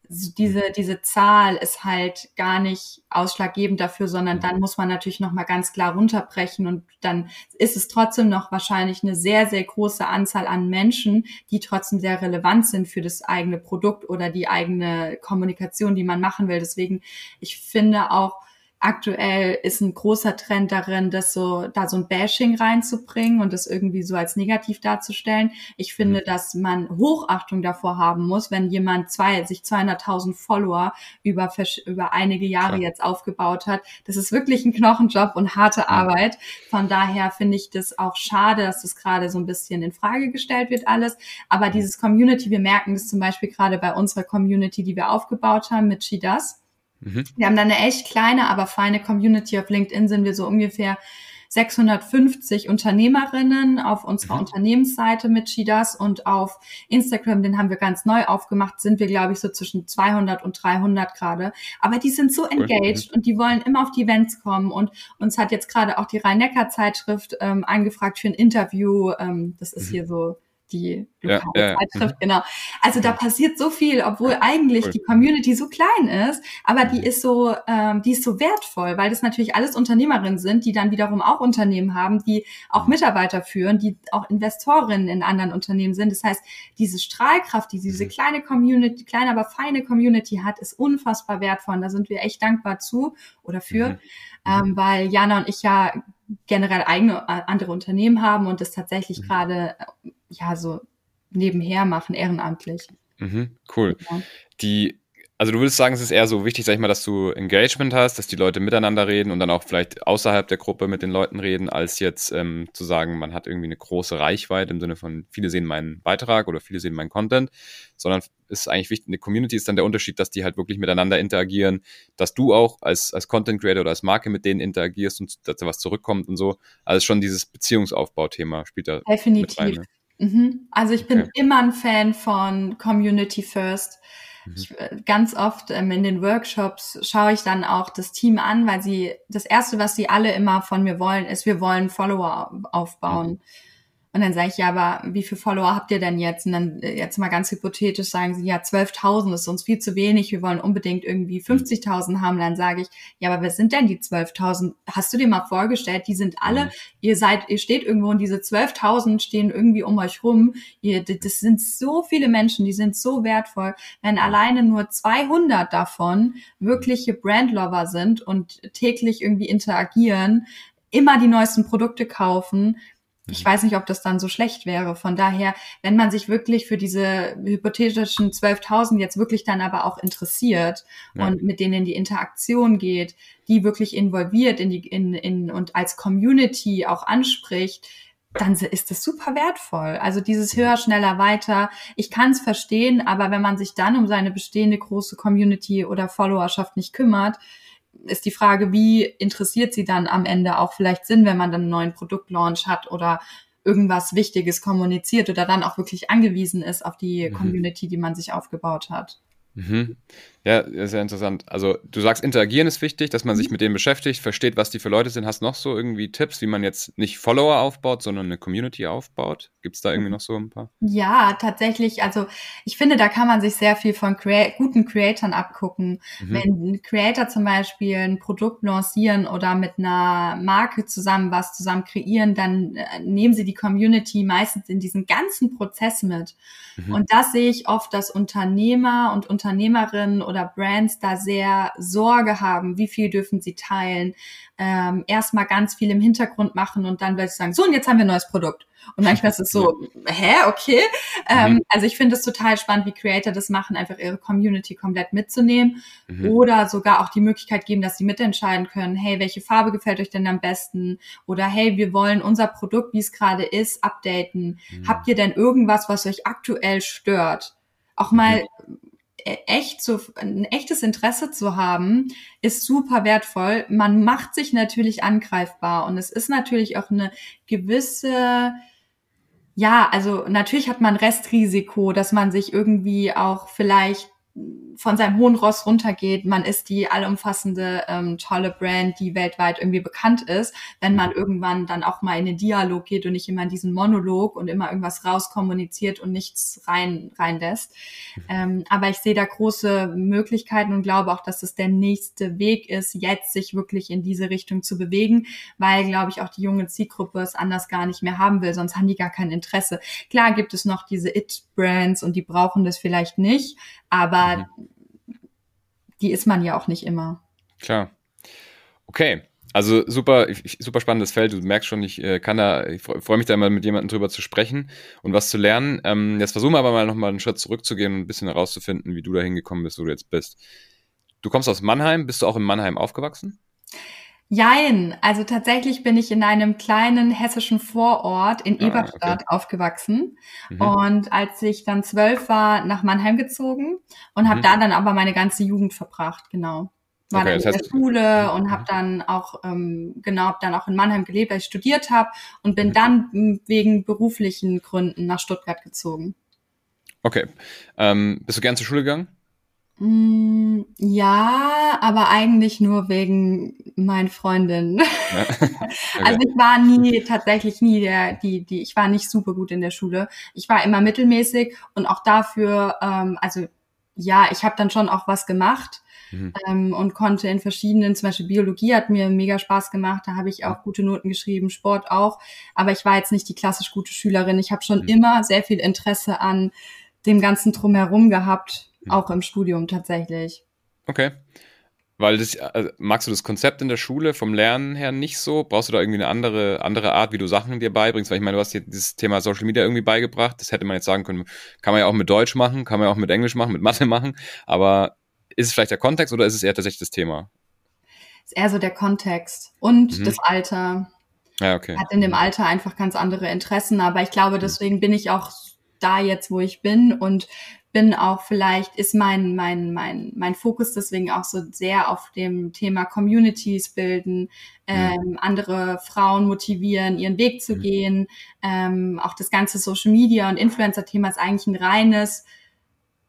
diese, diese Zahl ist halt gar nicht ausschlaggebend dafür, sondern dann muss man natürlich nochmal ganz klar runterbrechen und dann ist es trotzdem noch wahrscheinlich eine sehr, sehr große Anzahl an Menschen, die trotzdem sehr relevant sind für das eigene Produkt oder die eigene Kommunikation, die man machen will. Deswegen, ich finde auch, aktuell ist ein großer Trend darin, das so, da so ein Bashing reinzubringen und das irgendwie so als negativ darzustellen. Ich finde, mhm. dass man Hochachtung davor haben muss, wenn jemand zwei, sich 200.000 Follower über, über einige Jahre ja. jetzt aufgebaut hat. Das ist wirklich ein Knochenjob und harte. Arbeit. Von daher finde ich das auch schade, dass das gerade so ein bisschen in Frage gestellt wird alles. Aber dieses Community, wir merken das zum Beispiel gerade bei unserer Community, die wir aufgebaut haben mit She Does Mhm. Wir haben da eine echt kleine, aber feine Community. Auf LinkedIn sind wir so ungefähr 650 Unternehmerinnen auf unserer mhm. Unternehmensseite mit Shidas und auf Instagram, den haben wir ganz neu aufgemacht, sind wir, glaube ich, so zwischen 200 und 300 gerade. Aber die sind so engaged und die wollen immer auf die Events kommen und uns hat jetzt gerade auch die Rhein-Neckar-Zeitschrift ähm, angefragt für ein Interview. Ähm, das ist mhm. hier so die lokale ja, ja, Zeitschrift, ja. genau. Also da passiert so viel, obwohl eigentlich cool. die Community so klein ist, aber die mhm. ist so, ähm, die ist so wertvoll, weil das natürlich alles Unternehmerinnen sind, die dann wiederum auch Unternehmen haben, die auch mhm. Mitarbeiter führen, die auch Investorinnen in anderen Unternehmen sind. Das heißt, diese Strahlkraft, die diese mhm. kleine Community, kleine aber feine Community hat, ist unfassbar wertvoll. Und da sind wir echt dankbar zu oder für, mhm. ähm, weil Jana und ich ja generell eigene äh, andere Unternehmen haben und das tatsächlich mhm. gerade ja so nebenher machen, ehrenamtlich. Mhm, cool. Ja. Die also du würdest sagen, es ist eher so wichtig, sag ich mal, dass du Engagement hast, dass die Leute miteinander reden und dann auch vielleicht außerhalb der Gruppe mit den Leuten reden, als jetzt ähm, zu sagen, man hat irgendwie eine große Reichweite im Sinne von, viele sehen meinen Beitrag oder viele sehen meinen Content, sondern ist eigentlich wichtig, eine Community ist dann der Unterschied, dass die halt wirklich miteinander interagieren, dass du auch als, als Content Creator oder als Marke mit denen interagierst und dass da was zurückkommt und so. Also schon dieses Beziehungsaufbau-Thema spielt da. Definitiv. Mit rein, ne? mhm. Also ich bin okay. immer ein Fan von Community First. Mhm. Ich, äh, ganz oft ähm, in den Workshops schaue ich dann auch das Team an, weil sie das erste, was sie alle immer von mir wollen, ist, wir wollen Follower aufbauen. Mhm. Und dann sage ich, ja, aber wie viele Follower habt ihr denn jetzt? Und dann äh, jetzt mal ganz hypothetisch sagen sie, ja, 12.000 ist uns viel zu wenig, wir wollen unbedingt irgendwie 50.000 haben. Dann sage ich, ja, aber wer sind denn die 12.000? Hast du dir mal vorgestellt, die sind alle, mhm. ihr seid, ihr steht irgendwo und diese 12.000 stehen irgendwie um euch rum. Ihr, das sind so viele Menschen, die sind so wertvoll. Wenn alleine nur 200 davon wirkliche Brandlover sind und täglich irgendwie interagieren, immer die neuesten Produkte kaufen, ich mhm. weiß nicht, ob das dann so schlecht wäre. Von daher, wenn man sich wirklich für diese hypothetischen 12.000 jetzt wirklich dann aber auch interessiert ja. und mit denen in die Interaktion geht, die wirklich involviert in die, in, in, und als Community auch anspricht, dann ist das super wertvoll. Also dieses höher, schneller, weiter. Ich kann es verstehen, aber wenn man sich dann um seine bestehende große Community oder Followerschaft nicht kümmert, ist die Frage, wie interessiert sie dann am Ende auch vielleicht Sinn, wenn man dann einen neuen Produktlaunch hat oder irgendwas Wichtiges kommuniziert oder dann auch wirklich angewiesen ist auf die mhm. Community, die man sich aufgebaut hat. Mhm. Ja, sehr interessant. Also du sagst, interagieren ist wichtig, dass man sich mhm. mit denen beschäftigt, versteht, was die für Leute sind. Hast du noch so irgendwie Tipps, wie man jetzt nicht Follower aufbaut, sondern eine Community aufbaut? Gibt es da irgendwie noch so ein paar? Ja, tatsächlich. Also ich finde, da kann man sich sehr viel von Crea guten Creatoren abgucken. Mhm. Wenn Creator zum Beispiel ein Produkt lancieren oder mit einer Marke zusammen was zusammen kreieren, dann äh, nehmen sie die Community meistens in diesen ganzen Prozess mit. Mhm. Und das sehe ich oft, dass Unternehmer und Unternehmerinnen oder Brands da sehr Sorge haben, wie viel dürfen sie teilen, ähm, erstmal ganz viel im Hintergrund machen und dann plötzlich sagen, so und jetzt haben wir ein neues Produkt. Und manchmal ist es so, hä, okay. Ähm, mhm. Also ich finde es total spannend, wie Creator das machen, einfach ihre Community komplett mitzunehmen mhm. oder sogar auch die Möglichkeit geben, dass sie mitentscheiden können, hey, welche Farbe gefällt euch denn am besten? Oder hey, wir wollen unser Produkt, wie es gerade ist, updaten. Mhm. Habt ihr denn irgendwas, was euch aktuell stört? Auch mal mhm. E-, echt so ein echtes Interesse zu haben, ist super wertvoll. Man macht sich natürlich angreifbar und es ist natürlich auch eine gewisse ja, also natürlich hat man Restrisiko, dass man sich irgendwie auch vielleicht von seinem hohen Ross runtergeht, man ist die allumfassende ähm, tolle Brand, die weltweit irgendwie bekannt ist, wenn man mhm. irgendwann dann auch mal in den Dialog geht und nicht immer in diesen Monolog und immer irgendwas rauskommuniziert und nichts rein reinlässt. Mhm. Ähm, aber ich sehe da große Möglichkeiten und glaube auch, dass es der nächste Weg ist, jetzt sich wirklich in diese Richtung zu bewegen, weil, glaube ich, auch die junge Zielgruppe es anders gar nicht mehr haben will, sonst haben die gar kein Interesse. Klar gibt es noch diese It-Brands und die brauchen das vielleicht nicht, aber mhm. die ist man ja auch nicht immer. Klar. Okay. Also super, super spannendes Feld. Du merkst schon, ich äh, kann da, ich freue mich da mal mit jemandem drüber zu sprechen und was zu lernen. Ähm, jetzt versuchen wir aber mal nochmal einen Schritt zurückzugehen und ein bisschen herauszufinden, wie du da hingekommen bist, wo du jetzt bist. Du kommst aus Mannheim, bist du auch in Mannheim aufgewachsen? Jein, also tatsächlich bin ich in einem kleinen hessischen Vorort in ah, Eberstadt okay. aufgewachsen mhm. und als ich dann zwölf war, nach Mannheim gezogen und mhm. habe da dann aber meine ganze Jugend verbracht, genau. War okay, dann in der Schule und habe mhm. dann auch ähm, genau hab dann auch in Mannheim gelebt, als ich studiert habe und bin mhm. dann wegen beruflichen Gründen nach Stuttgart gezogen. Okay, ähm, bist du gern zur Schule gegangen? Mm, ja, aber eigentlich nur wegen meinen Freundinnen. Ja. Okay. Also ich war nie tatsächlich nie der, die, die, ich war nicht super gut in der Schule. Ich war immer mittelmäßig und auch dafür, ähm, also ja, ich habe dann schon auch was gemacht mhm. ähm, und konnte in verschiedenen, zum Beispiel Biologie hat mir mega Spaß gemacht, da habe ich auch gute Noten geschrieben, Sport auch, aber ich war jetzt nicht die klassisch gute Schülerin. Ich habe schon mhm. immer sehr viel Interesse an dem ganzen drumherum gehabt auch im Studium tatsächlich. Okay. Weil das, also magst du das Konzept in der Schule vom Lernen her nicht so? Brauchst du da irgendwie eine andere, andere Art, wie du Sachen dir beibringst? Weil ich meine, du hast dir dieses Thema Social Media irgendwie beigebracht. Das hätte man jetzt sagen können, kann man ja auch mit Deutsch machen, kann man ja auch mit Englisch machen, mit Mathe machen. Aber ist es vielleicht der Kontext oder ist es eher tatsächlich das Thema? Es ist eher so der Kontext und mhm. das Alter. Ja, okay. Hat in dem Alter einfach ganz andere Interessen. Aber ich glaube, mhm. deswegen bin ich auch da jetzt, wo ich bin und bin auch vielleicht, ist mein, mein, mein, mein Fokus deswegen auch so sehr auf dem Thema Communities bilden, ähm, mhm. andere Frauen motivieren, ihren Weg zu mhm. gehen. Ähm, auch das ganze Social Media und Influencer-Thema ist eigentlich ein reines,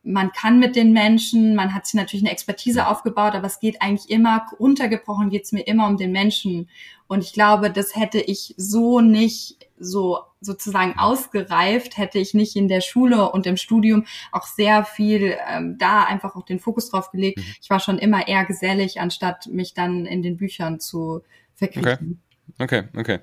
man kann mit den Menschen, man hat sich natürlich eine Expertise aufgebaut, aber es geht eigentlich immer, untergebrochen geht es mir immer um den Menschen. Und ich glaube, das hätte ich so nicht so sozusagen ausgereift, hätte ich nicht in der Schule und im Studium auch sehr viel ähm, da einfach auch den Fokus drauf gelegt. Mhm. Ich war schon immer eher gesellig, anstatt mich dann in den Büchern zu verkriechen. Okay, okay. okay.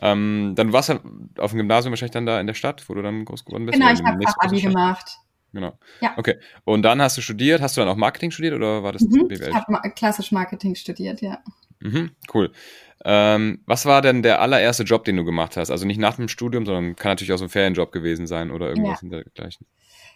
Ähm, dann warst du auf dem Gymnasium wahrscheinlich dann da in der Stadt, wo du dann groß geworden bist? Genau, ich habe Fachabi gemacht. Genau. Ja. Okay. Und dann hast du studiert. Hast du dann auch Marketing studiert oder war das mhm, BWL? Ich habe klassisch Marketing studiert, ja. Mhm, cool. Ähm, was war denn der allererste Job, den du gemacht hast? Also nicht nach dem Studium, sondern kann natürlich auch so ein Ferienjob gewesen sein oder irgendwas ja. dergleichen.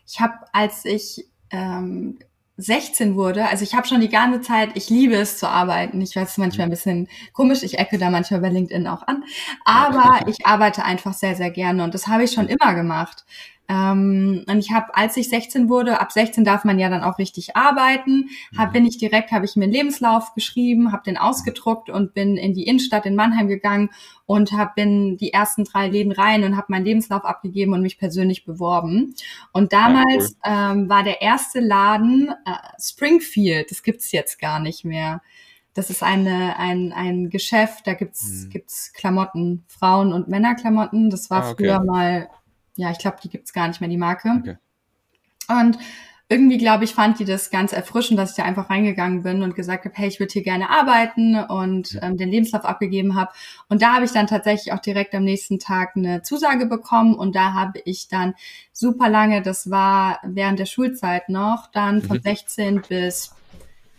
Ich habe, als ich ähm, 16 wurde, also ich habe schon die ganze Zeit, ich liebe es zu arbeiten. Ich weiß, es manchmal ein bisschen komisch, ich ecke da manchmal bei LinkedIn auch an, aber ich arbeite einfach sehr, sehr gerne und das habe ich schon immer gemacht. Ähm, und ich habe, als ich 16 wurde, ab 16 darf man ja dann auch richtig arbeiten, hab, mhm. bin ich direkt, habe ich mir einen Lebenslauf geschrieben, habe den ausgedruckt und bin in die Innenstadt in Mannheim gegangen und habe bin die ersten drei Läden rein und habe meinen Lebenslauf abgegeben und mich persönlich beworben. Und damals ja, cool. ähm, war der erste Laden äh, Springfield, das gibt's jetzt gar nicht mehr. Das ist eine, ein, ein Geschäft, da gibt's hm. gibt's Klamotten, Frauen- und Männerklamotten. Das war ah, okay. früher mal ja, ich glaube, die gibt's gar nicht mehr, die Marke. Okay. Und irgendwie, glaube ich, fand die das ganz erfrischend, dass ich da einfach reingegangen bin und gesagt habe, hey, ich würde hier gerne arbeiten und ähm, den Lebenslauf abgegeben habe. Und da habe ich dann tatsächlich auch direkt am nächsten Tag eine Zusage bekommen und da habe ich dann super lange, das war während der Schulzeit noch, dann von 16 mhm. bis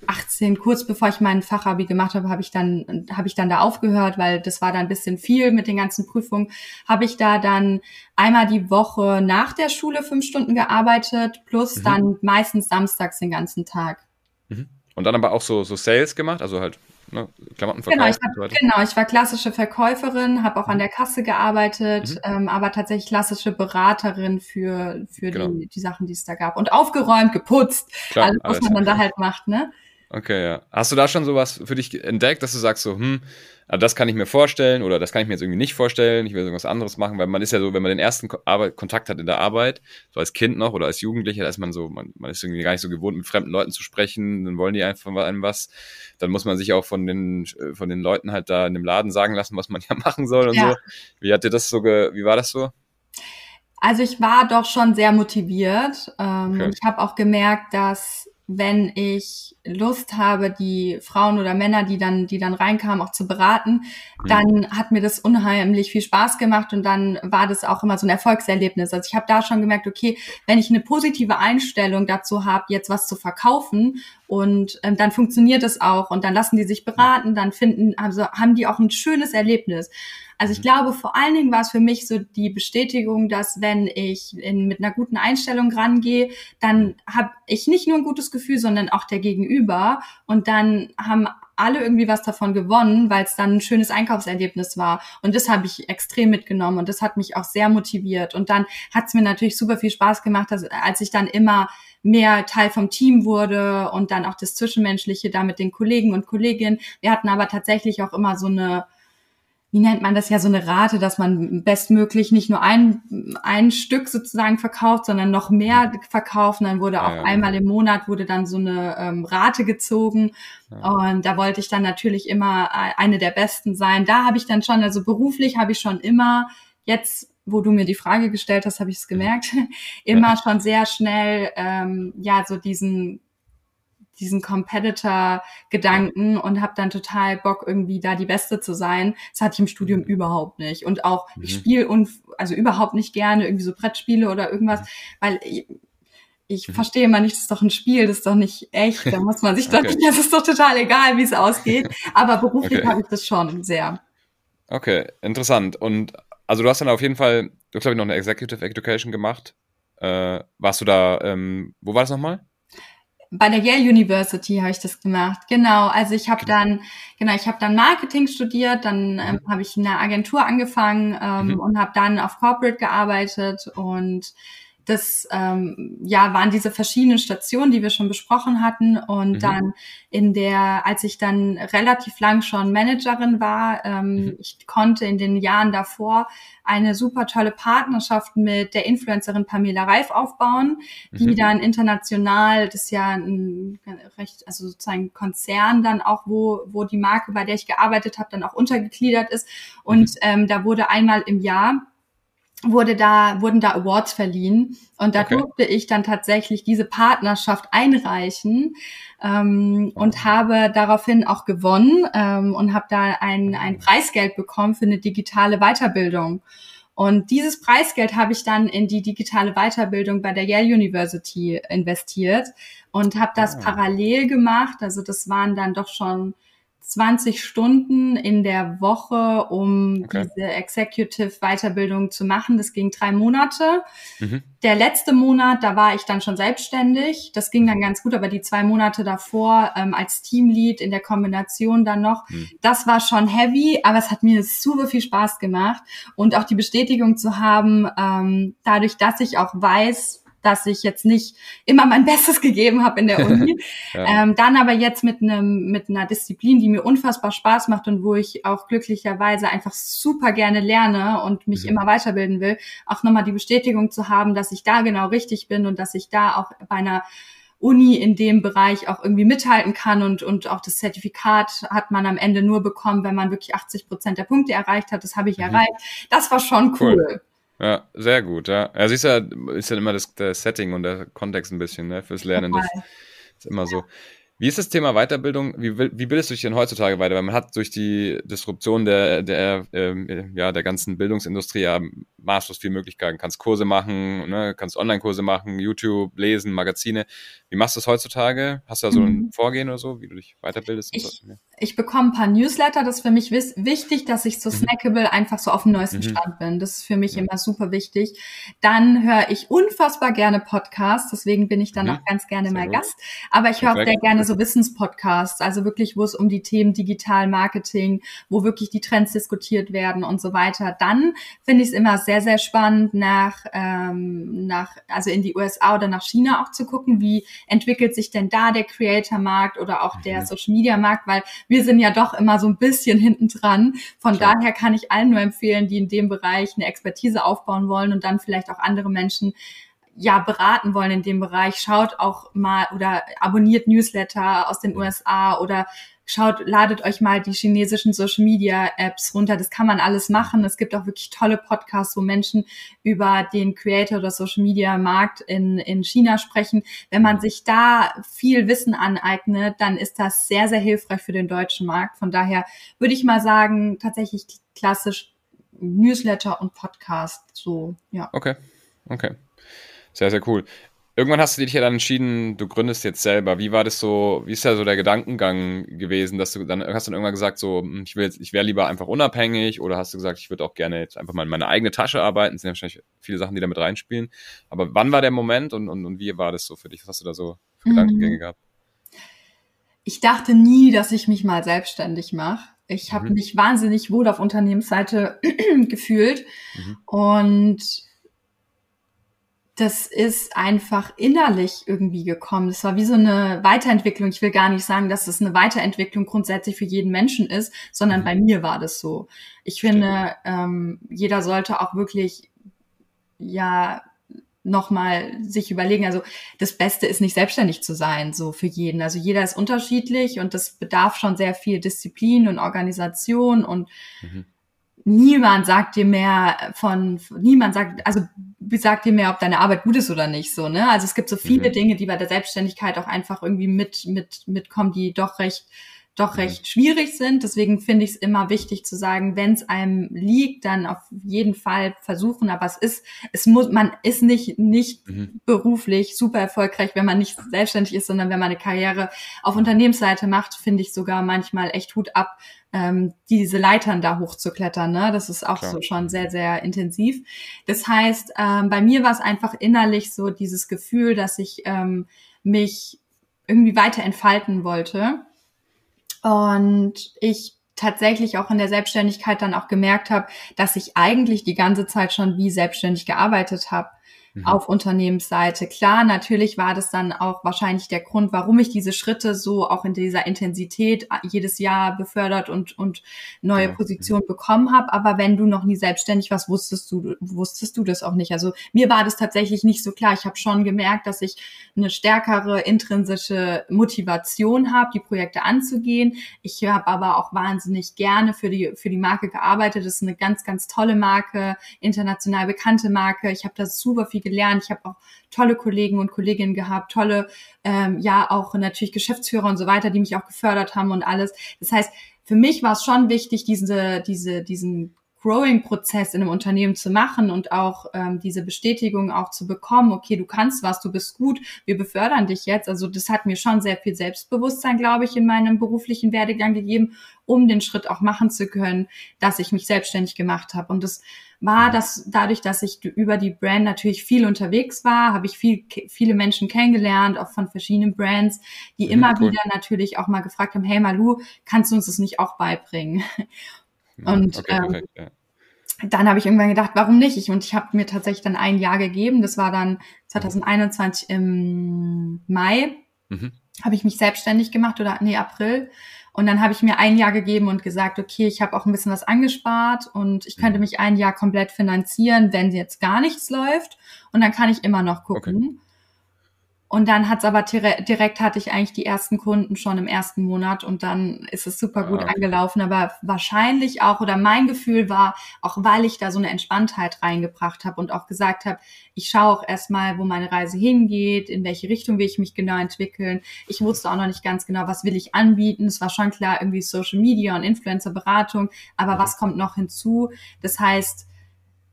18, kurz bevor ich meinen Fachabi gemacht habe, habe ich dann habe ich dann da aufgehört, weil das war dann ein bisschen viel mit den ganzen Prüfungen. Habe ich da dann einmal die Woche nach der Schule fünf Stunden gearbeitet, plus mhm. dann meistens samstags den ganzen Tag. Mhm. Und dann aber auch so so Sales gemacht, also halt ne, Klamotten genau, ich, hab, genau, ich war klassische Verkäuferin, habe auch mhm. an der Kasse gearbeitet, mhm. ähm, aber tatsächlich klassische Beraterin für für genau. die, die Sachen, die es da gab und aufgeräumt, geputzt, Klar, alles was man dann da halt macht, ne? Okay, ja. Hast du da schon sowas für dich entdeckt, dass du sagst so, hm, also das kann ich mir vorstellen oder das kann ich mir jetzt irgendwie nicht vorstellen, ich will irgendwas anderes machen, weil man ist ja so, wenn man den ersten Arbeit, Kontakt hat in der Arbeit, so als Kind noch oder als Jugendlicher, da ist man so, man, man ist irgendwie gar nicht so gewohnt, mit fremden Leuten zu sprechen, dann wollen die einfach von einem was, dann muss man sich auch von den, von den Leuten halt da in dem Laden sagen lassen, was man ja machen soll und ja. so. Wie hat dir das so, ge, wie war das so? Also ich war doch schon sehr motiviert. Ähm, okay. Ich habe auch gemerkt, dass wenn ich Lust habe, die Frauen oder Männer, die dann, die dann reinkamen, auch zu beraten, dann hat mir das unheimlich viel Spaß gemacht und dann war das auch immer so ein Erfolgserlebnis. Also ich habe da schon gemerkt, okay, wenn ich eine positive Einstellung dazu habe, jetzt was zu verkaufen und ähm, dann funktioniert es auch und dann lassen die sich beraten, dann finden, also haben die auch ein schönes Erlebnis. Also ich mhm. glaube, vor allen Dingen war es für mich so die Bestätigung, dass wenn ich in, mit einer guten Einstellung rangehe, dann mhm. habe ich nicht nur ein gutes Gefühl, sondern auch der Gegenüber. Und dann haben alle irgendwie was davon gewonnen, weil es dann ein schönes Einkaufserlebnis war. Und das habe ich extrem mitgenommen und das hat mich auch sehr motiviert. Und dann hat es mir natürlich super viel Spaß gemacht, dass, als ich dann immer mehr Teil vom Team wurde und dann auch das Zwischenmenschliche da mit den Kollegen und Kolleginnen. Wir hatten aber tatsächlich auch immer so eine wie nennt man das ja, so eine Rate, dass man bestmöglich nicht nur ein, ein Stück sozusagen verkauft, sondern noch mehr verkauft. Und dann wurde auch ja, ja. einmal im Monat wurde dann so eine ähm, Rate gezogen. Ja. Und da wollte ich dann natürlich immer eine der besten sein. Da habe ich dann schon, also beruflich habe ich schon immer jetzt wo du mir die Frage gestellt hast, habe ich es gemerkt, immer schon sehr schnell ähm, ja so diesen diesen Competitor-Gedanken und habe dann total Bock, irgendwie da die Beste zu sein. Das hatte ich im Studium mhm. überhaupt nicht. Und auch, mhm. ich spiele also überhaupt nicht gerne irgendwie so Brettspiele oder irgendwas, mhm. weil ich mhm. verstehe immer nicht, das ist doch ein Spiel, das ist doch nicht echt, da muss man sich okay. doch nicht, das ist doch total egal, wie es ausgeht. Aber beruflich okay. habe ich das schon sehr. Okay, interessant. Und also du hast dann auf jeden Fall, du hast glaube ich noch eine Executive Education gemacht. Äh, warst du da, ähm, wo war das nochmal? Bei der Yale University habe ich das gemacht. Genau. Also ich habe dann, genau, ich habe dann Marketing studiert, dann mhm. ähm, habe ich in einer Agentur angefangen ähm, mhm. und habe dann auf Corporate gearbeitet und das ähm, ja waren diese verschiedenen Stationen, die wir schon besprochen hatten. Und mhm. dann in der, als ich dann relativ lang schon Managerin war, ähm, mhm. ich konnte in den Jahren davor eine super tolle Partnerschaft mit der Influencerin Pamela Reif aufbauen, die mhm. dann international, das ist ja ein recht, also sozusagen Konzern dann auch, wo, wo die Marke, bei der ich gearbeitet habe, dann auch untergegliedert ist. Und mhm. ähm, da wurde einmal im Jahr wurde da, wurden da Awards verliehen und da okay. durfte ich dann tatsächlich diese Partnerschaft einreichen ähm, und oh. habe daraufhin auch gewonnen ähm, und habe da ein, ein mhm. Preisgeld bekommen für eine digitale Weiterbildung. Und dieses Preisgeld habe ich dann in die digitale Weiterbildung bei der Yale University investiert und habe das oh. parallel gemacht. Also das waren dann doch schon 20 Stunden in der Woche, um okay. diese Executive Weiterbildung zu machen. Das ging drei Monate. Mhm. Der letzte Monat, da war ich dann schon selbstständig. Das ging dann ganz gut, aber die zwei Monate davor ähm, als Teamlead in der Kombination dann noch, mhm. das war schon heavy, aber es hat mir super viel Spaß gemacht und auch die Bestätigung zu haben, ähm, dadurch, dass ich auch weiß, dass ich jetzt nicht immer mein Bestes gegeben habe in der Uni. ja. ähm, dann aber jetzt mit einem mit einer Disziplin, die mir unfassbar Spaß macht und wo ich auch glücklicherweise einfach super gerne lerne und mich mhm. immer weiterbilden will, auch nochmal die Bestätigung zu haben, dass ich da genau richtig bin und dass ich da auch bei einer Uni in dem Bereich auch irgendwie mithalten kann und, und auch das Zertifikat hat man am Ende nur bekommen, wenn man wirklich 80 Prozent der Punkte erreicht hat. Das habe ich mhm. erreicht. Das war schon cool. cool. Ja, sehr gut, ja. Ja, siehst ja, ist ja immer das, der Setting und der Kontext ein bisschen, ne, fürs Lernen. Das ist immer so. Wie ist das Thema Weiterbildung? Wie, wie bildest du dich denn heutzutage weiter? Weil man hat durch die Disruption der, der, ähm, ja, der ganzen Bildungsindustrie ja maßlos viele Möglichkeiten. Kannst Kurse machen, ne? kannst Online-Kurse machen, YouTube, lesen, Magazine. Wie machst du es heutzutage? Hast du da so ein mhm. Vorgehen oder so, wie du dich weiterbildest? Ich, so? ich bekomme ein paar Newsletter. Das ist für mich wichtig, dass ich so mhm. snackable einfach so auf dem neuesten mhm. Stand bin. Das ist für mich ja. immer super wichtig. Dann höre ich unfassbar gerne Podcasts. Deswegen bin ich dann mhm. auch ganz gerne Sehr mal gut. Gast. Aber ich höre auch sehr gerne so Wissenspodcasts, also wirklich, wo es um die Themen Digital Marketing, wo wirklich die Trends diskutiert werden und so weiter. Dann finde ich es immer sehr, sehr spannend, nach, ähm, nach, also in die USA oder nach China auch zu gucken, wie entwickelt sich denn da der Creator-Markt oder auch der mhm. Social-Media-Markt, weil wir sind ja doch immer so ein bisschen hinten dran. Von Klar. daher kann ich allen nur empfehlen, die in dem Bereich eine Expertise aufbauen wollen und dann vielleicht auch andere Menschen ja beraten wollen in dem Bereich, schaut auch mal oder abonniert Newsletter aus den USA oder schaut, ladet euch mal die chinesischen Social Media Apps runter. Das kann man alles machen. Es gibt auch wirklich tolle Podcasts, wo Menschen über den Creator oder Social Media Markt in, in China sprechen. Wenn man sich da viel Wissen aneignet, dann ist das sehr, sehr hilfreich für den deutschen Markt. Von daher würde ich mal sagen, tatsächlich klassisch Newsletter und Podcast. So, ja. Okay. Okay. Sehr, sehr cool. Irgendwann hast du dich ja dann entschieden, du gründest jetzt selber. Wie war das so, wie ist da so der Gedankengang gewesen, dass du dann, hast du dann irgendwann gesagt, so, hm, ich will jetzt, ich wäre lieber einfach unabhängig oder hast du gesagt, ich würde auch gerne jetzt einfach mal in meine eigene Tasche arbeiten? Das sind ja wahrscheinlich viele Sachen, die da mit reinspielen. Aber wann war der Moment und, und, und wie war das so für dich? Was hast du da so für mhm. Gedankengänge gehabt? Ich dachte nie, dass ich mich mal selbstständig mache. Ich habe mhm. mich wahnsinnig wohl auf Unternehmensseite gefühlt mhm. und das ist einfach innerlich irgendwie gekommen. Das war wie so eine Weiterentwicklung. Ich will gar nicht sagen, dass es eine Weiterentwicklung grundsätzlich für jeden Menschen ist, sondern mhm. bei mir war das so. Ich finde, ähm, jeder sollte auch wirklich, ja, nochmal sich überlegen. Also das Beste ist nicht selbstständig zu sein, so für jeden. Also jeder ist unterschiedlich und das bedarf schon sehr viel Disziplin und Organisation und mhm niemand sagt dir mehr von, niemand sagt, also sagt dir mehr, ob deine Arbeit gut ist oder nicht, so, ne? Also es gibt so viele mhm. Dinge, die bei der Selbstständigkeit auch einfach irgendwie mit, mit, mitkommen, die doch recht, doch recht schwierig sind. Deswegen finde ich es immer wichtig zu sagen, wenn es einem liegt, dann auf jeden Fall versuchen. Aber es ist, es muss, man ist nicht, nicht mhm. beruflich super erfolgreich, wenn man nicht selbstständig ist, sondern wenn man eine Karriere auf Unternehmensseite macht, finde ich sogar manchmal echt Hut ab, ähm, diese Leitern da hochzuklettern. Ne? Das ist auch Klar. so schon sehr, sehr intensiv. Das heißt, ähm, bei mir war es einfach innerlich so dieses Gefühl, dass ich ähm, mich irgendwie weiter entfalten wollte und ich tatsächlich auch in der Selbstständigkeit dann auch gemerkt habe, dass ich eigentlich die ganze Zeit schon wie selbstständig gearbeitet habe mhm. auf Unternehmensseite. Klar, natürlich war das dann auch wahrscheinlich der Grund, warum ich diese Schritte so auch in dieser Intensität jedes Jahr befördert und, und neue ja. Positionen bekommen habe. Aber wenn du noch nie selbstständig warst, wusstest du, wusstest du das auch nicht. Also mir war das tatsächlich nicht so klar. Ich habe schon gemerkt, dass ich eine stärkere intrinsische Motivation habe, die Projekte anzugehen. Ich habe aber auch wahnsinnig gerne für die, für die Marke gearbeitet. Das ist eine ganz, ganz tolle Marke, international bekannte Marke. Ich habe da super viel viel gelernt. Ich habe auch tolle Kollegen und Kolleginnen gehabt, tolle, ähm, ja, auch natürlich Geschäftsführer und so weiter, die mich auch gefördert haben und alles. Das heißt, für mich war es schon wichtig, diese, diese, diesen Growing-Prozess in einem Unternehmen zu machen und auch ähm, diese Bestätigung auch zu bekommen, okay, du kannst was, du bist gut, wir befördern dich jetzt. Also das hat mir schon sehr viel Selbstbewusstsein, glaube ich, in meinem beruflichen Werdegang gegeben, um den Schritt auch machen zu können, dass ich mich selbstständig gemacht habe. Und das war dass dadurch, dass ich über die Brand natürlich viel unterwegs war, habe ich viel, viele Menschen kennengelernt, auch von verschiedenen Brands, die ja, immer cool. wieder natürlich auch mal gefragt haben, hey Malu, kannst du uns das nicht auch beibringen? Und okay, ähm, perfekt, ja. dann habe ich irgendwann gedacht, warum nicht? Ich, und ich habe mir tatsächlich dann ein Jahr gegeben. Das war dann 2021 im Mai. Mhm. Habe ich mich selbstständig gemacht oder nee, April. Und dann habe ich mir ein Jahr gegeben und gesagt, okay, ich habe auch ein bisschen was angespart und ich könnte mhm. mich ein Jahr komplett finanzieren, wenn jetzt gar nichts läuft. Und dann kann ich immer noch gucken. Okay. Und dann hat's aber direkt hatte ich eigentlich die ersten Kunden schon im ersten Monat und dann ist es super gut ah, okay. angelaufen. Aber wahrscheinlich auch, oder mein Gefühl war, auch weil ich da so eine Entspanntheit reingebracht habe und auch gesagt habe, ich schaue auch erstmal, wo meine Reise hingeht, in welche Richtung will ich mich genau entwickeln. Ich wusste auch noch nicht ganz genau, was will ich anbieten. Es war schon klar, irgendwie Social Media und Influencer-Beratung, aber mhm. was kommt noch hinzu? Das heißt,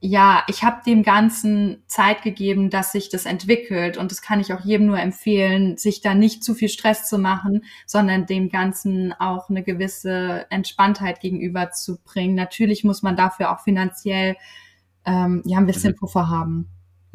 ja, ich habe dem Ganzen Zeit gegeben, dass sich das entwickelt und das kann ich auch jedem nur empfehlen, sich da nicht zu viel Stress zu machen, sondern dem Ganzen auch eine gewisse Entspanntheit gegenüberzubringen. Natürlich muss man dafür auch finanziell ähm, ja ein bisschen mhm. Puffer haben.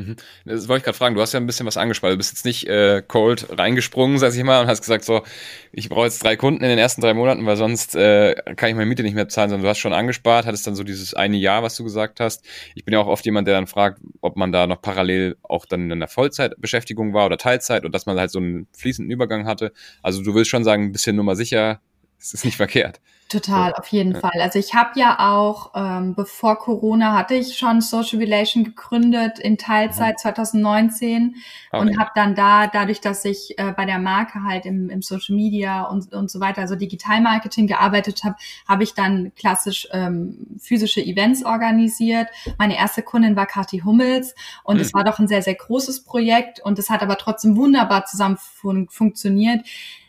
Mhm. Das wollte ich gerade fragen. Du hast ja ein bisschen was angespannt. Du bist jetzt nicht äh, cold reingesprungen, sag ich mal, und hast gesagt, so, ich brauche jetzt drei Kunden in den ersten drei Monaten, weil sonst äh, kann ich meine Miete nicht mehr zahlen, sondern du hast schon angespart, hattest dann so dieses eine Jahr, was du gesagt hast. Ich bin ja auch oft jemand, der dann fragt, ob man da noch parallel auch dann in einer Vollzeitbeschäftigung war oder Teilzeit und dass man halt so einen fließenden Übergang hatte. Also du willst schon sagen, ein bisschen Nummer sicher, es ist nicht verkehrt. Total, auf jeden ja. Fall. Also ich habe ja auch, ähm, bevor Corona hatte ich schon Social Relation gegründet in Teilzeit mhm. 2019 okay. und habe dann da, dadurch, dass ich äh, bei der Marke halt im, im Social Media und, und so weiter, also Digitalmarketing gearbeitet habe, habe ich dann klassisch ähm, physische Events organisiert. Meine erste Kundin war Kathi Hummels und es mhm. war doch ein sehr, sehr großes Projekt und es hat aber trotzdem wunderbar zusammen fun funktioniert.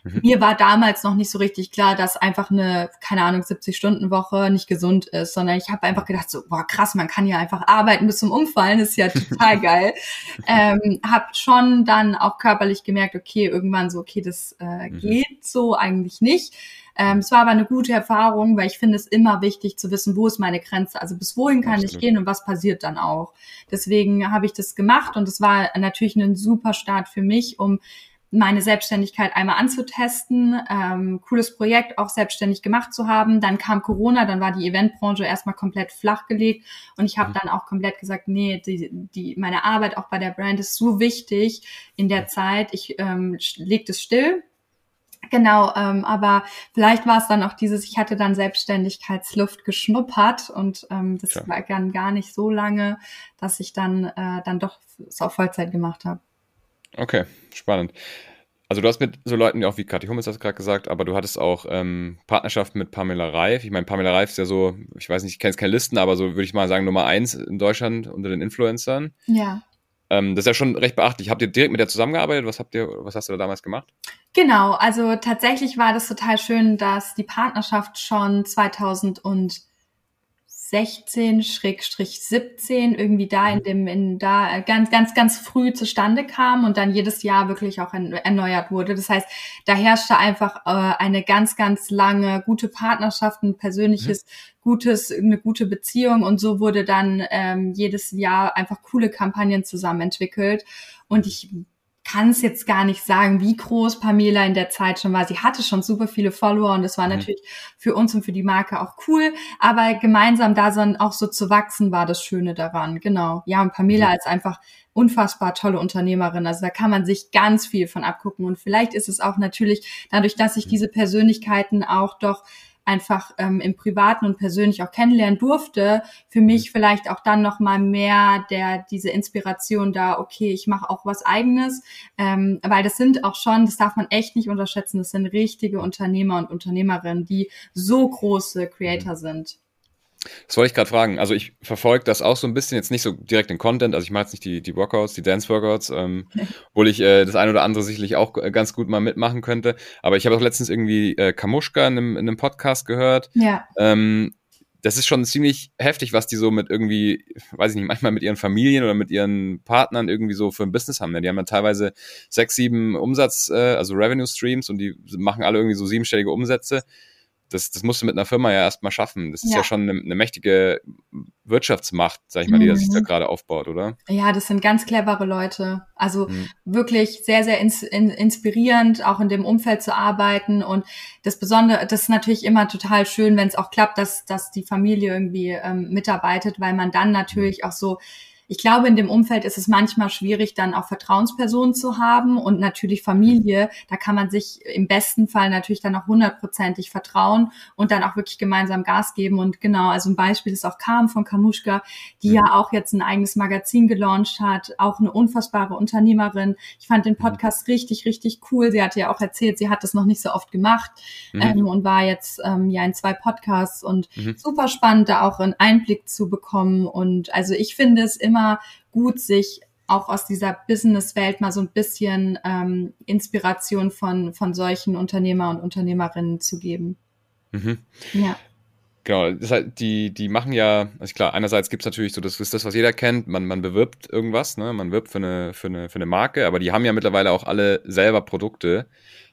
Mhm. Mir war damals noch nicht so richtig klar, dass einfach eine, keine Ahnung, 70-Stunden-Woche nicht gesund ist, sondern ich habe einfach gedacht, so, boah, krass, man kann ja einfach arbeiten bis zum Umfallen, ist ja total geil. ähm, hab schon dann auch körperlich gemerkt, okay, irgendwann so, okay, das äh, mhm. geht so eigentlich nicht. Ähm, es war aber eine gute Erfahrung, weil ich finde es immer wichtig zu wissen, wo ist meine Grenze, also bis wohin kann Absolut. ich gehen und was passiert dann auch. Deswegen habe ich das gemacht und es war natürlich ein super Start für mich, um meine Selbstständigkeit einmal anzutesten, ähm, cooles Projekt auch selbstständig gemacht zu haben. Dann kam Corona, dann war die Eventbranche erstmal komplett flachgelegt und ich habe mhm. dann auch komplett gesagt, nee, die, die, meine Arbeit auch bei der Brand ist so wichtig in der Zeit, ich ähm, leg das still. Genau, ähm, aber vielleicht war es dann auch dieses, ich hatte dann Selbstständigkeitsluft geschnuppert und ähm, das ja. war dann gar nicht so lange, dass ich dann äh, dann doch es auf Vollzeit gemacht habe. Okay, spannend. Also du hast mit so Leuten auch wie Kathi Hummels das gerade gesagt, aber du hattest auch ähm, Partnerschaft mit Pamela Reif. Ich meine, Pamela Reif ist ja so, ich weiß nicht, ich kenne jetzt keine Listen, aber so würde ich mal sagen Nummer eins in Deutschland unter den Influencern. Ja. Ähm, das ist ja schon recht beachtlich. Habt ihr direkt mit der zusammengearbeitet? Was habt ihr, was hast du da damals gemacht? Genau, also tatsächlich war das total schön, dass die Partnerschaft schon 2000 und 16-17 irgendwie da in mhm. dem in da ganz ganz ganz früh zustande kam und dann jedes Jahr wirklich auch erneuert wurde. Das heißt, da herrschte einfach äh, eine ganz ganz lange gute Partnerschaft, ein persönliches mhm. gutes eine gute Beziehung und so wurde dann ähm, jedes Jahr einfach coole Kampagnen zusammen entwickelt und ich kann es jetzt gar nicht sagen, wie groß Pamela in der Zeit schon war. Sie hatte schon super viele Follower und das war mhm. natürlich für uns und für die Marke auch cool. Aber gemeinsam da so auch so zu wachsen, war das Schöne daran. Genau. Ja, und Pamela mhm. als einfach unfassbar tolle Unternehmerin. Also da kann man sich ganz viel von abgucken. Und vielleicht ist es auch natürlich dadurch, dass sich mhm. diese Persönlichkeiten auch doch einfach ähm, im Privaten und persönlich auch kennenlernen durfte, für mhm. mich vielleicht auch dann noch mal mehr der diese Inspiration da, okay, ich mache auch was eigenes, ähm, weil das sind auch schon, das darf man echt nicht unterschätzen, das sind richtige Unternehmer und Unternehmerinnen, die so große Creator mhm. sind. Das wollte ich gerade fragen. Also ich verfolge das auch so ein bisschen, jetzt nicht so direkt den Content, also ich mache jetzt nicht die, die Workouts, die Dance-Workouts, ähm, obwohl ich äh, das eine oder andere sicherlich auch ganz gut mal mitmachen könnte. Aber ich habe auch letztens irgendwie äh, Kamuschka in einem, in einem Podcast gehört. Ja. Ähm, das ist schon ziemlich heftig, was die so mit irgendwie, weiß ich nicht, manchmal mit ihren Familien oder mit ihren Partnern irgendwie so für ein Business haben. Ne? Die haben ja teilweise sechs, sieben Umsatz, äh, also Revenue Streams und die machen alle irgendwie so siebenstellige Umsätze das, das musst du mit einer Firma ja erstmal schaffen. Das ist ja, ja schon eine, eine, mächtige Wirtschaftsmacht, sag ich mal, die mhm. sich da mhm. gerade aufbaut, oder? Ja, das sind ganz clevere Leute. Also mhm. wirklich sehr, sehr ins, in, inspirierend, auch in dem Umfeld zu arbeiten. Und das Besondere, das ist natürlich immer total schön, wenn es auch klappt, dass, dass die Familie irgendwie ähm, mitarbeitet, weil man dann natürlich mhm. auch so ich glaube, in dem Umfeld ist es manchmal schwierig, dann auch Vertrauenspersonen zu haben und natürlich Familie. Da kann man sich im besten Fall natürlich dann auch hundertprozentig vertrauen und dann auch wirklich gemeinsam Gas geben. Und genau, also ein Beispiel ist auch Kam von Kamuschka, die ja. ja auch jetzt ein eigenes Magazin gelauncht hat, auch eine unfassbare Unternehmerin. Ich fand den. Podcast richtig, richtig cool. Sie hatte ja auch erzählt, sie hat das noch nicht so oft gemacht mhm. ähm, und war jetzt ähm, ja in zwei Podcasts und mhm. super spannend, da auch einen Einblick zu bekommen. Und also ich finde es immer immer gut, sich auch aus dieser Business-Welt mal so ein bisschen ähm, Inspiration von, von solchen Unternehmer und Unternehmerinnen zu geben. Mhm. Ja. Genau, das heißt, die, die machen ja, also klar, einerseits gibt es natürlich so, das ist das, was jeder kennt, man, man bewirbt irgendwas, ne? man wirbt für eine, für, eine, für eine Marke, aber die haben ja mittlerweile auch alle selber Produkte.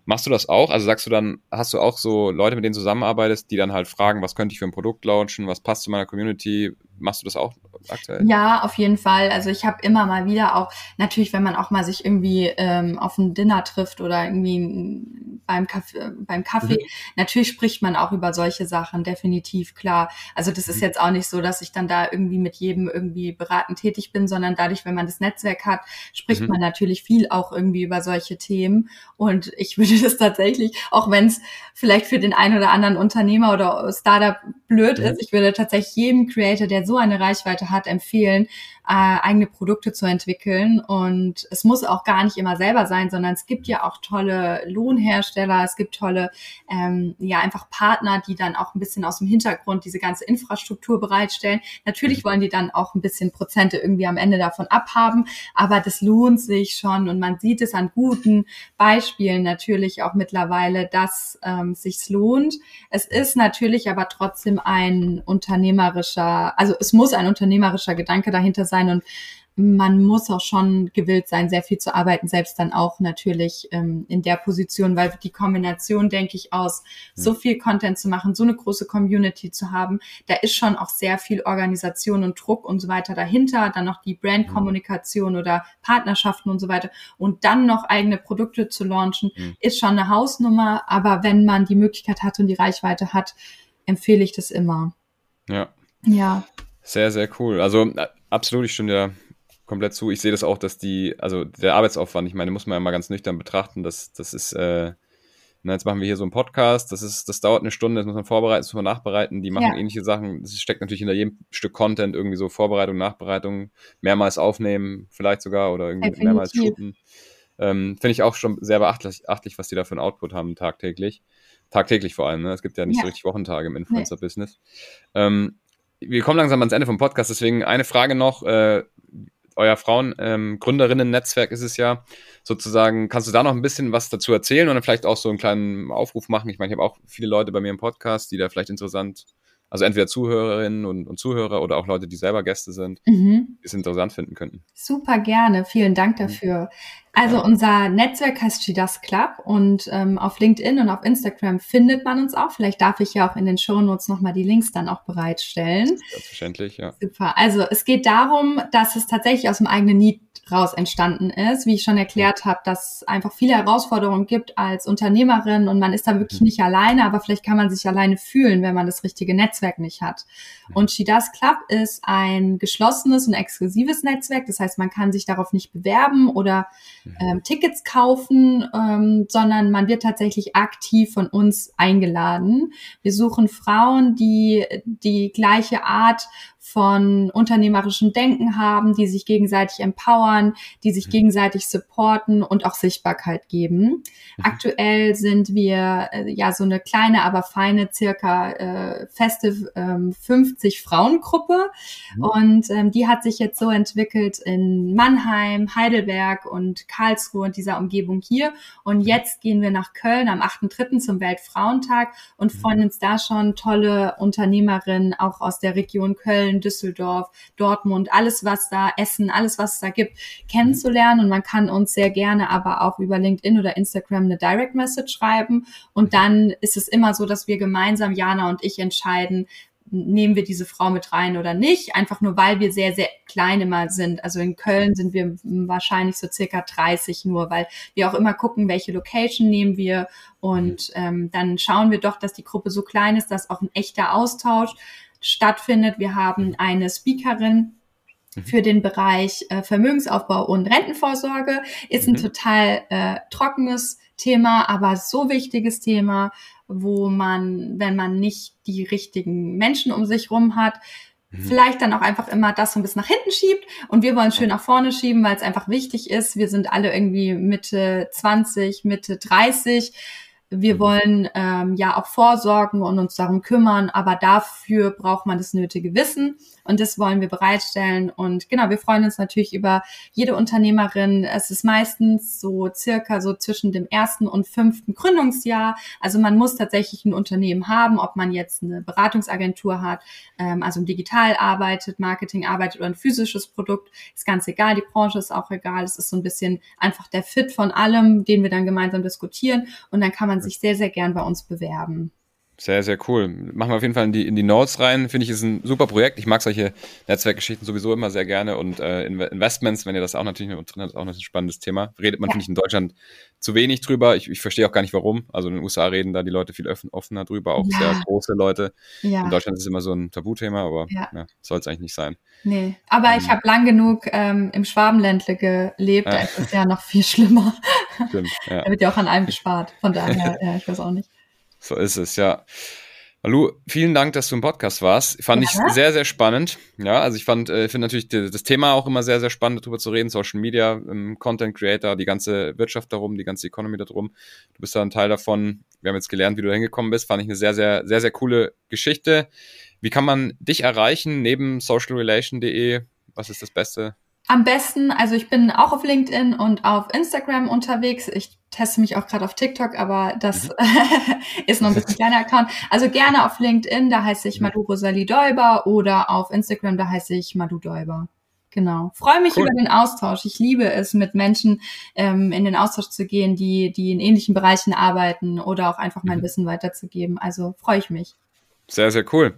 Machst du das auch? Also sagst du dann, hast du auch so Leute, mit denen du zusammenarbeitest, die dann halt fragen, was könnte ich für ein Produkt launchen, was passt zu meiner Community? Machst du das auch aktuell? Ja, auf jeden Fall. Also ich habe immer mal wieder auch, natürlich, wenn man auch mal sich irgendwie ähm, auf ein Dinner trifft oder irgendwie beim Kaffee, beim Kaffee, mhm. natürlich spricht man auch über solche Sachen, definitiv, klar. Also das ist mhm. jetzt auch nicht so, dass ich dann da irgendwie mit jedem irgendwie beratend tätig bin, sondern dadurch, wenn man das Netzwerk hat, spricht mhm. man natürlich viel auch irgendwie über solche Themen. Und ich würde das tatsächlich, auch wenn es vielleicht für den einen oder anderen Unternehmer oder Startup blöd mhm. ist, ich würde tatsächlich jedem Creator, der so eine Reichweite hat, empfehlen, äh, eigene Produkte zu entwickeln. Und es muss auch gar nicht immer selber sein, sondern es gibt ja auch tolle Lohnhersteller, es gibt tolle, ähm, ja, einfach Partner, die dann auch ein bisschen aus dem Hintergrund diese ganze Infrastruktur bereitstellen. Natürlich mhm. wollen die dann auch ein bisschen Prozente irgendwie am Ende davon abhaben, aber das lohnt sich schon und man sieht es an guten Beispielen natürlich auch mittlerweile, dass ähm, sich's lohnt. Es ist natürlich aber trotzdem ein unternehmerischer, also es muss ein unternehmerischer Gedanke dahinter sein und man muss auch schon gewillt sein, sehr viel zu arbeiten, selbst dann auch natürlich ähm, in der Position, weil die Kombination, denke ich, aus so viel Content zu machen, so eine große Community zu haben, da ist schon auch sehr viel Organisation und Druck und so weiter dahinter, dann noch die Brandkommunikation oder Partnerschaften und so weiter und dann noch eigene Produkte zu launchen, mhm. ist schon eine Hausnummer, aber wenn man die Möglichkeit hat und die Reichweite hat, empfehle ich das immer. Ja. Ja. Sehr, sehr cool. Also äh, absolut, ich stimme dir komplett zu. Ich sehe das auch, dass die, also der Arbeitsaufwand, ich meine, muss man ja mal ganz nüchtern betrachten, das, das ist, äh, na, jetzt machen wir hier so einen Podcast, das ist, das dauert eine Stunde, das muss man vorbereiten, das muss man nachbereiten, die machen ja. ähnliche Sachen, das steckt natürlich hinter jedem Stück Content irgendwie so Vorbereitung, Nachbereitung, mehrmals aufnehmen, vielleicht sogar oder irgendwie Definitiv. mehrmals shooten. Ähm, Finde ich auch schon sehr beachtlich, was die da für einen Output haben tagtäglich. Tagtäglich vor allem, ne? Es gibt ja nicht ja. so richtig Wochentage im Influencer-Business. Nee. Ähm, wir kommen langsam ans Ende vom Podcast, deswegen eine Frage noch. Äh, euer Frauen-Gründerinnen-Netzwerk ähm, ist es ja sozusagen. Kannst du da noch ein bisschen was dazu erzählen und dann vielleicht auch so einen kleinen Aufruf machen? Ich meine, ich habe auch viele Leute bei mir im Podcast, die da vielleicht interessant also entweder Zuhörerinnen und, und, Zuhörer oder auch Leute, die selber Gäste sind, mhm. die es interessant finden könnten. Super gerne, vielen Dank mhm. Also unser Netzwerk heißt She Does Club und ähm, auf LinkedIn und auf Instagram findet man uns auch. Vielleicht darf ich ja auch in den Show Notes nochmal die Links dann auch bereitstellen. Selbstverständlich, ja. Super. Also es geht darum, dass es tatsächlich aus dem eigenen Need raus entstanden ist. Wie ich schon erklärt habe, dass es einfach viele Herausforderungen gibt als Unternehmerin und man ist da wirklich mhm. nicht alleine, aber vielleicht kann man sich alleine fühlen, wenn man das richtige Netzwerk nicht hat. Mhm. Und She Does Club ist ein geschlossenes und exklusives Netzwerk. Das heißt, man kann sich darauf nicht bewerben oder mhm. Ähm, Tickets kaufen, ähm, sondern man wird tatsächlich aktiv von uns eingeladen. Wir suchen Frauen, die die gleiche Art von unternehmerischem Denken haben, die sich gegenseitig empowern, die sich mhm. gegenseitig supporten und auch Sichtbarkeit geben. Mhm. Aktuell sind wir äh, ja so eine kleine, aber feine, circa äh, feste ähm, 50 Frauengruppe mhm. und ähm, die hat sich jetzt so entwickelt in Mannheim, Heidelberg und Karlsruhe und dieser Umgebung hier und mhm. jetzt gehen wir nach Köln am 8.3. zum Weltfrauentag und freuen uns da schon tolle Unternehmerinnen auch aus der Region Köln, Düsseldorf, Dortmund, alles was da, Essen, alles was es da gibt, kennenzulernen. Und man kann uns sehr gerne aber auch über LinkedIn oder Instagram eine Direct Message schreiben. Und dann ist es immer so, dass wir gemeinsam, Jana und ich, entscheiden, nehmen wir diese Frau mit rein oder nicht, einfach nur weil wir sehr, sehr klein immer sind. Also in Köln sind wir wahrscheinlich so circa 30 nur, weil wir auch immer gucken, welche Location nehmen wir und ähm, dann schauen wir doch, dass die Gruppe so klein ist, dass auch ein echter Austausch stattfindet. Wir haben eine Speakerin, mhm. für den Bereich äh, Vermögensaufbau und Rentenvorsorge. Ist ein mhm. total äh, trockenes Thema, aber so wichtiges Thema, wo man, wenn man nicht die richtigen Menschen um sich rum hat, mhm. vielleicht dann auch einfach immer das so ein bisschen nach hinten schiebt und wir wollen schön nach vorne schieben, weil es einfach wichtig ist. Wir sind alle irgendwie Mitte 20, Mitte 30 wir mhm. wollen ähm, ja auch vorsorgen und uns darum kümmern, aber dafür braucht man das nötige Wissen und das wollen wir bereitstellen. Und genau, wir freuen uns natürlich über jede Unternehmerin. Es ist meistens so circa so zwischen dem ersten und fünften Gründungsjahr. Also man muss tatsächlich ein Unternehmen haben, ob man jetzt eine Beratungsagentur hat, ähm, also digital arbeitet, Marketing arbeitet oder ein physisches Produkt, ist ganz egal. Die Branche ist auch egal. Es ist so ein bisschen einfach der Fit von allem, den wir dann gemeinsam diskutieren. Und dann kann man sich sehr, sehr gern bei uns bewerben. Sehr, sehr cool. Machen wir auf jeden Fall in die, in die Notes rein. Finde ich, ist ein super Projekt. Ich mag solche Netzwerkgeschichten sowieso immer sehr gerne und äh, Investments, wenn ihr das auch natürlich mit drin habt, ist auch ein spannendes Thema. Redet man, ja. finde ich, in Deutschland zu wenig drüber. Ich, ich verstehe auch gar nicht warum. Also in den USA reden da die Leute viel offener drüber, auch ja. sehr große Leute. Ja. In Deutschland ist es immer so ein Tabuthema, aber ja. ja soll es eigentlich nicht sein. Nee, aber ähm, ich habe lang genug ähm, im Schwabenländle gelebt, da ist es ja noch viel schlimmer. Stimmt, ja. da wird ja auch an einem gespart. Von daher, ja, ich weiß auch nicht. So ist es, ja. Hallo, vielen Dank, dass du im Podcast warst. Fand ja. ich sehr, sehr spannend. Ja, also ich fand, äh, finde natürlich das Thema auch immer sehr, sehr spannend, darüber zu reden. Social Media, Content Creator, die ganze Wirtschaft darum, die ganze Economy darum. Du bist da ein Teil davon. Wir haben jetzt gelernt, wie du hingekommen bist. Fand ich eine sehr, sehr, sehr, sehr coole Geschichte. Wie kann man dich erreichen neben socialrelation.de? Was ist das Beste? Am besten, also ich bin auch auf LinkedIn und auf Instagram unterwegs. Ich teste mich auch gerade auf TikTok, aber das mhm. ist noch ein bisschen kleiner Account. Also gerne auf LinkedIn, da heiße ich mhm. Madu Rosalie Däuber oder auf Instagram, da heiße ich Madu Däuber. Genau. Freue mich cool. über den Austausch. Ich liebe es, mit Menschen ähm, in den Austausch zu gehen, die, die in ähnlichen Bereichen arbeiten oder auch einfach mein mhm. Wissen weiterzugeben. Also freue ich mich. Sehr, sehr cool.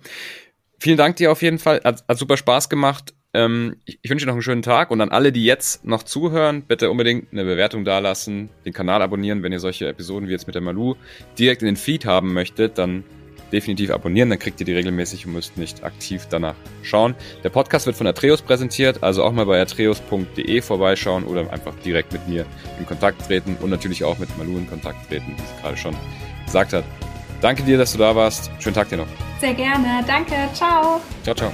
Vielen Dank dir auf jeden Fall. Hat, hat super Spaß gemacht. Ähm, ich, ich wünsche dir noch einen schönen Tag und an alle, die jetzt noch zuhören, bitte unbedingt eine Bewertung dalassen, den Kanal abonnieren, wenn ihr solche Episoden wie jetzt mit der Malu direkt in den Feed haben möchtet, dann definitiv abonnieren, dann kriegt ihr die regelmäßig und müsst nicht aktiv danach schauen. Der Podcast wird von Atreus präsentiert, also auch mal bei atreus.de vorbeischauen oder einfach direkt mit mir in Kontakt treten und natürlich auch mit Malu in Kontakt treten, wie sie gerade schon gesagt hat. Danke dir, dass du da warst. Schönen Tag dir noch. Sehr gerne. Danke. Ciao. Ciao, ciao.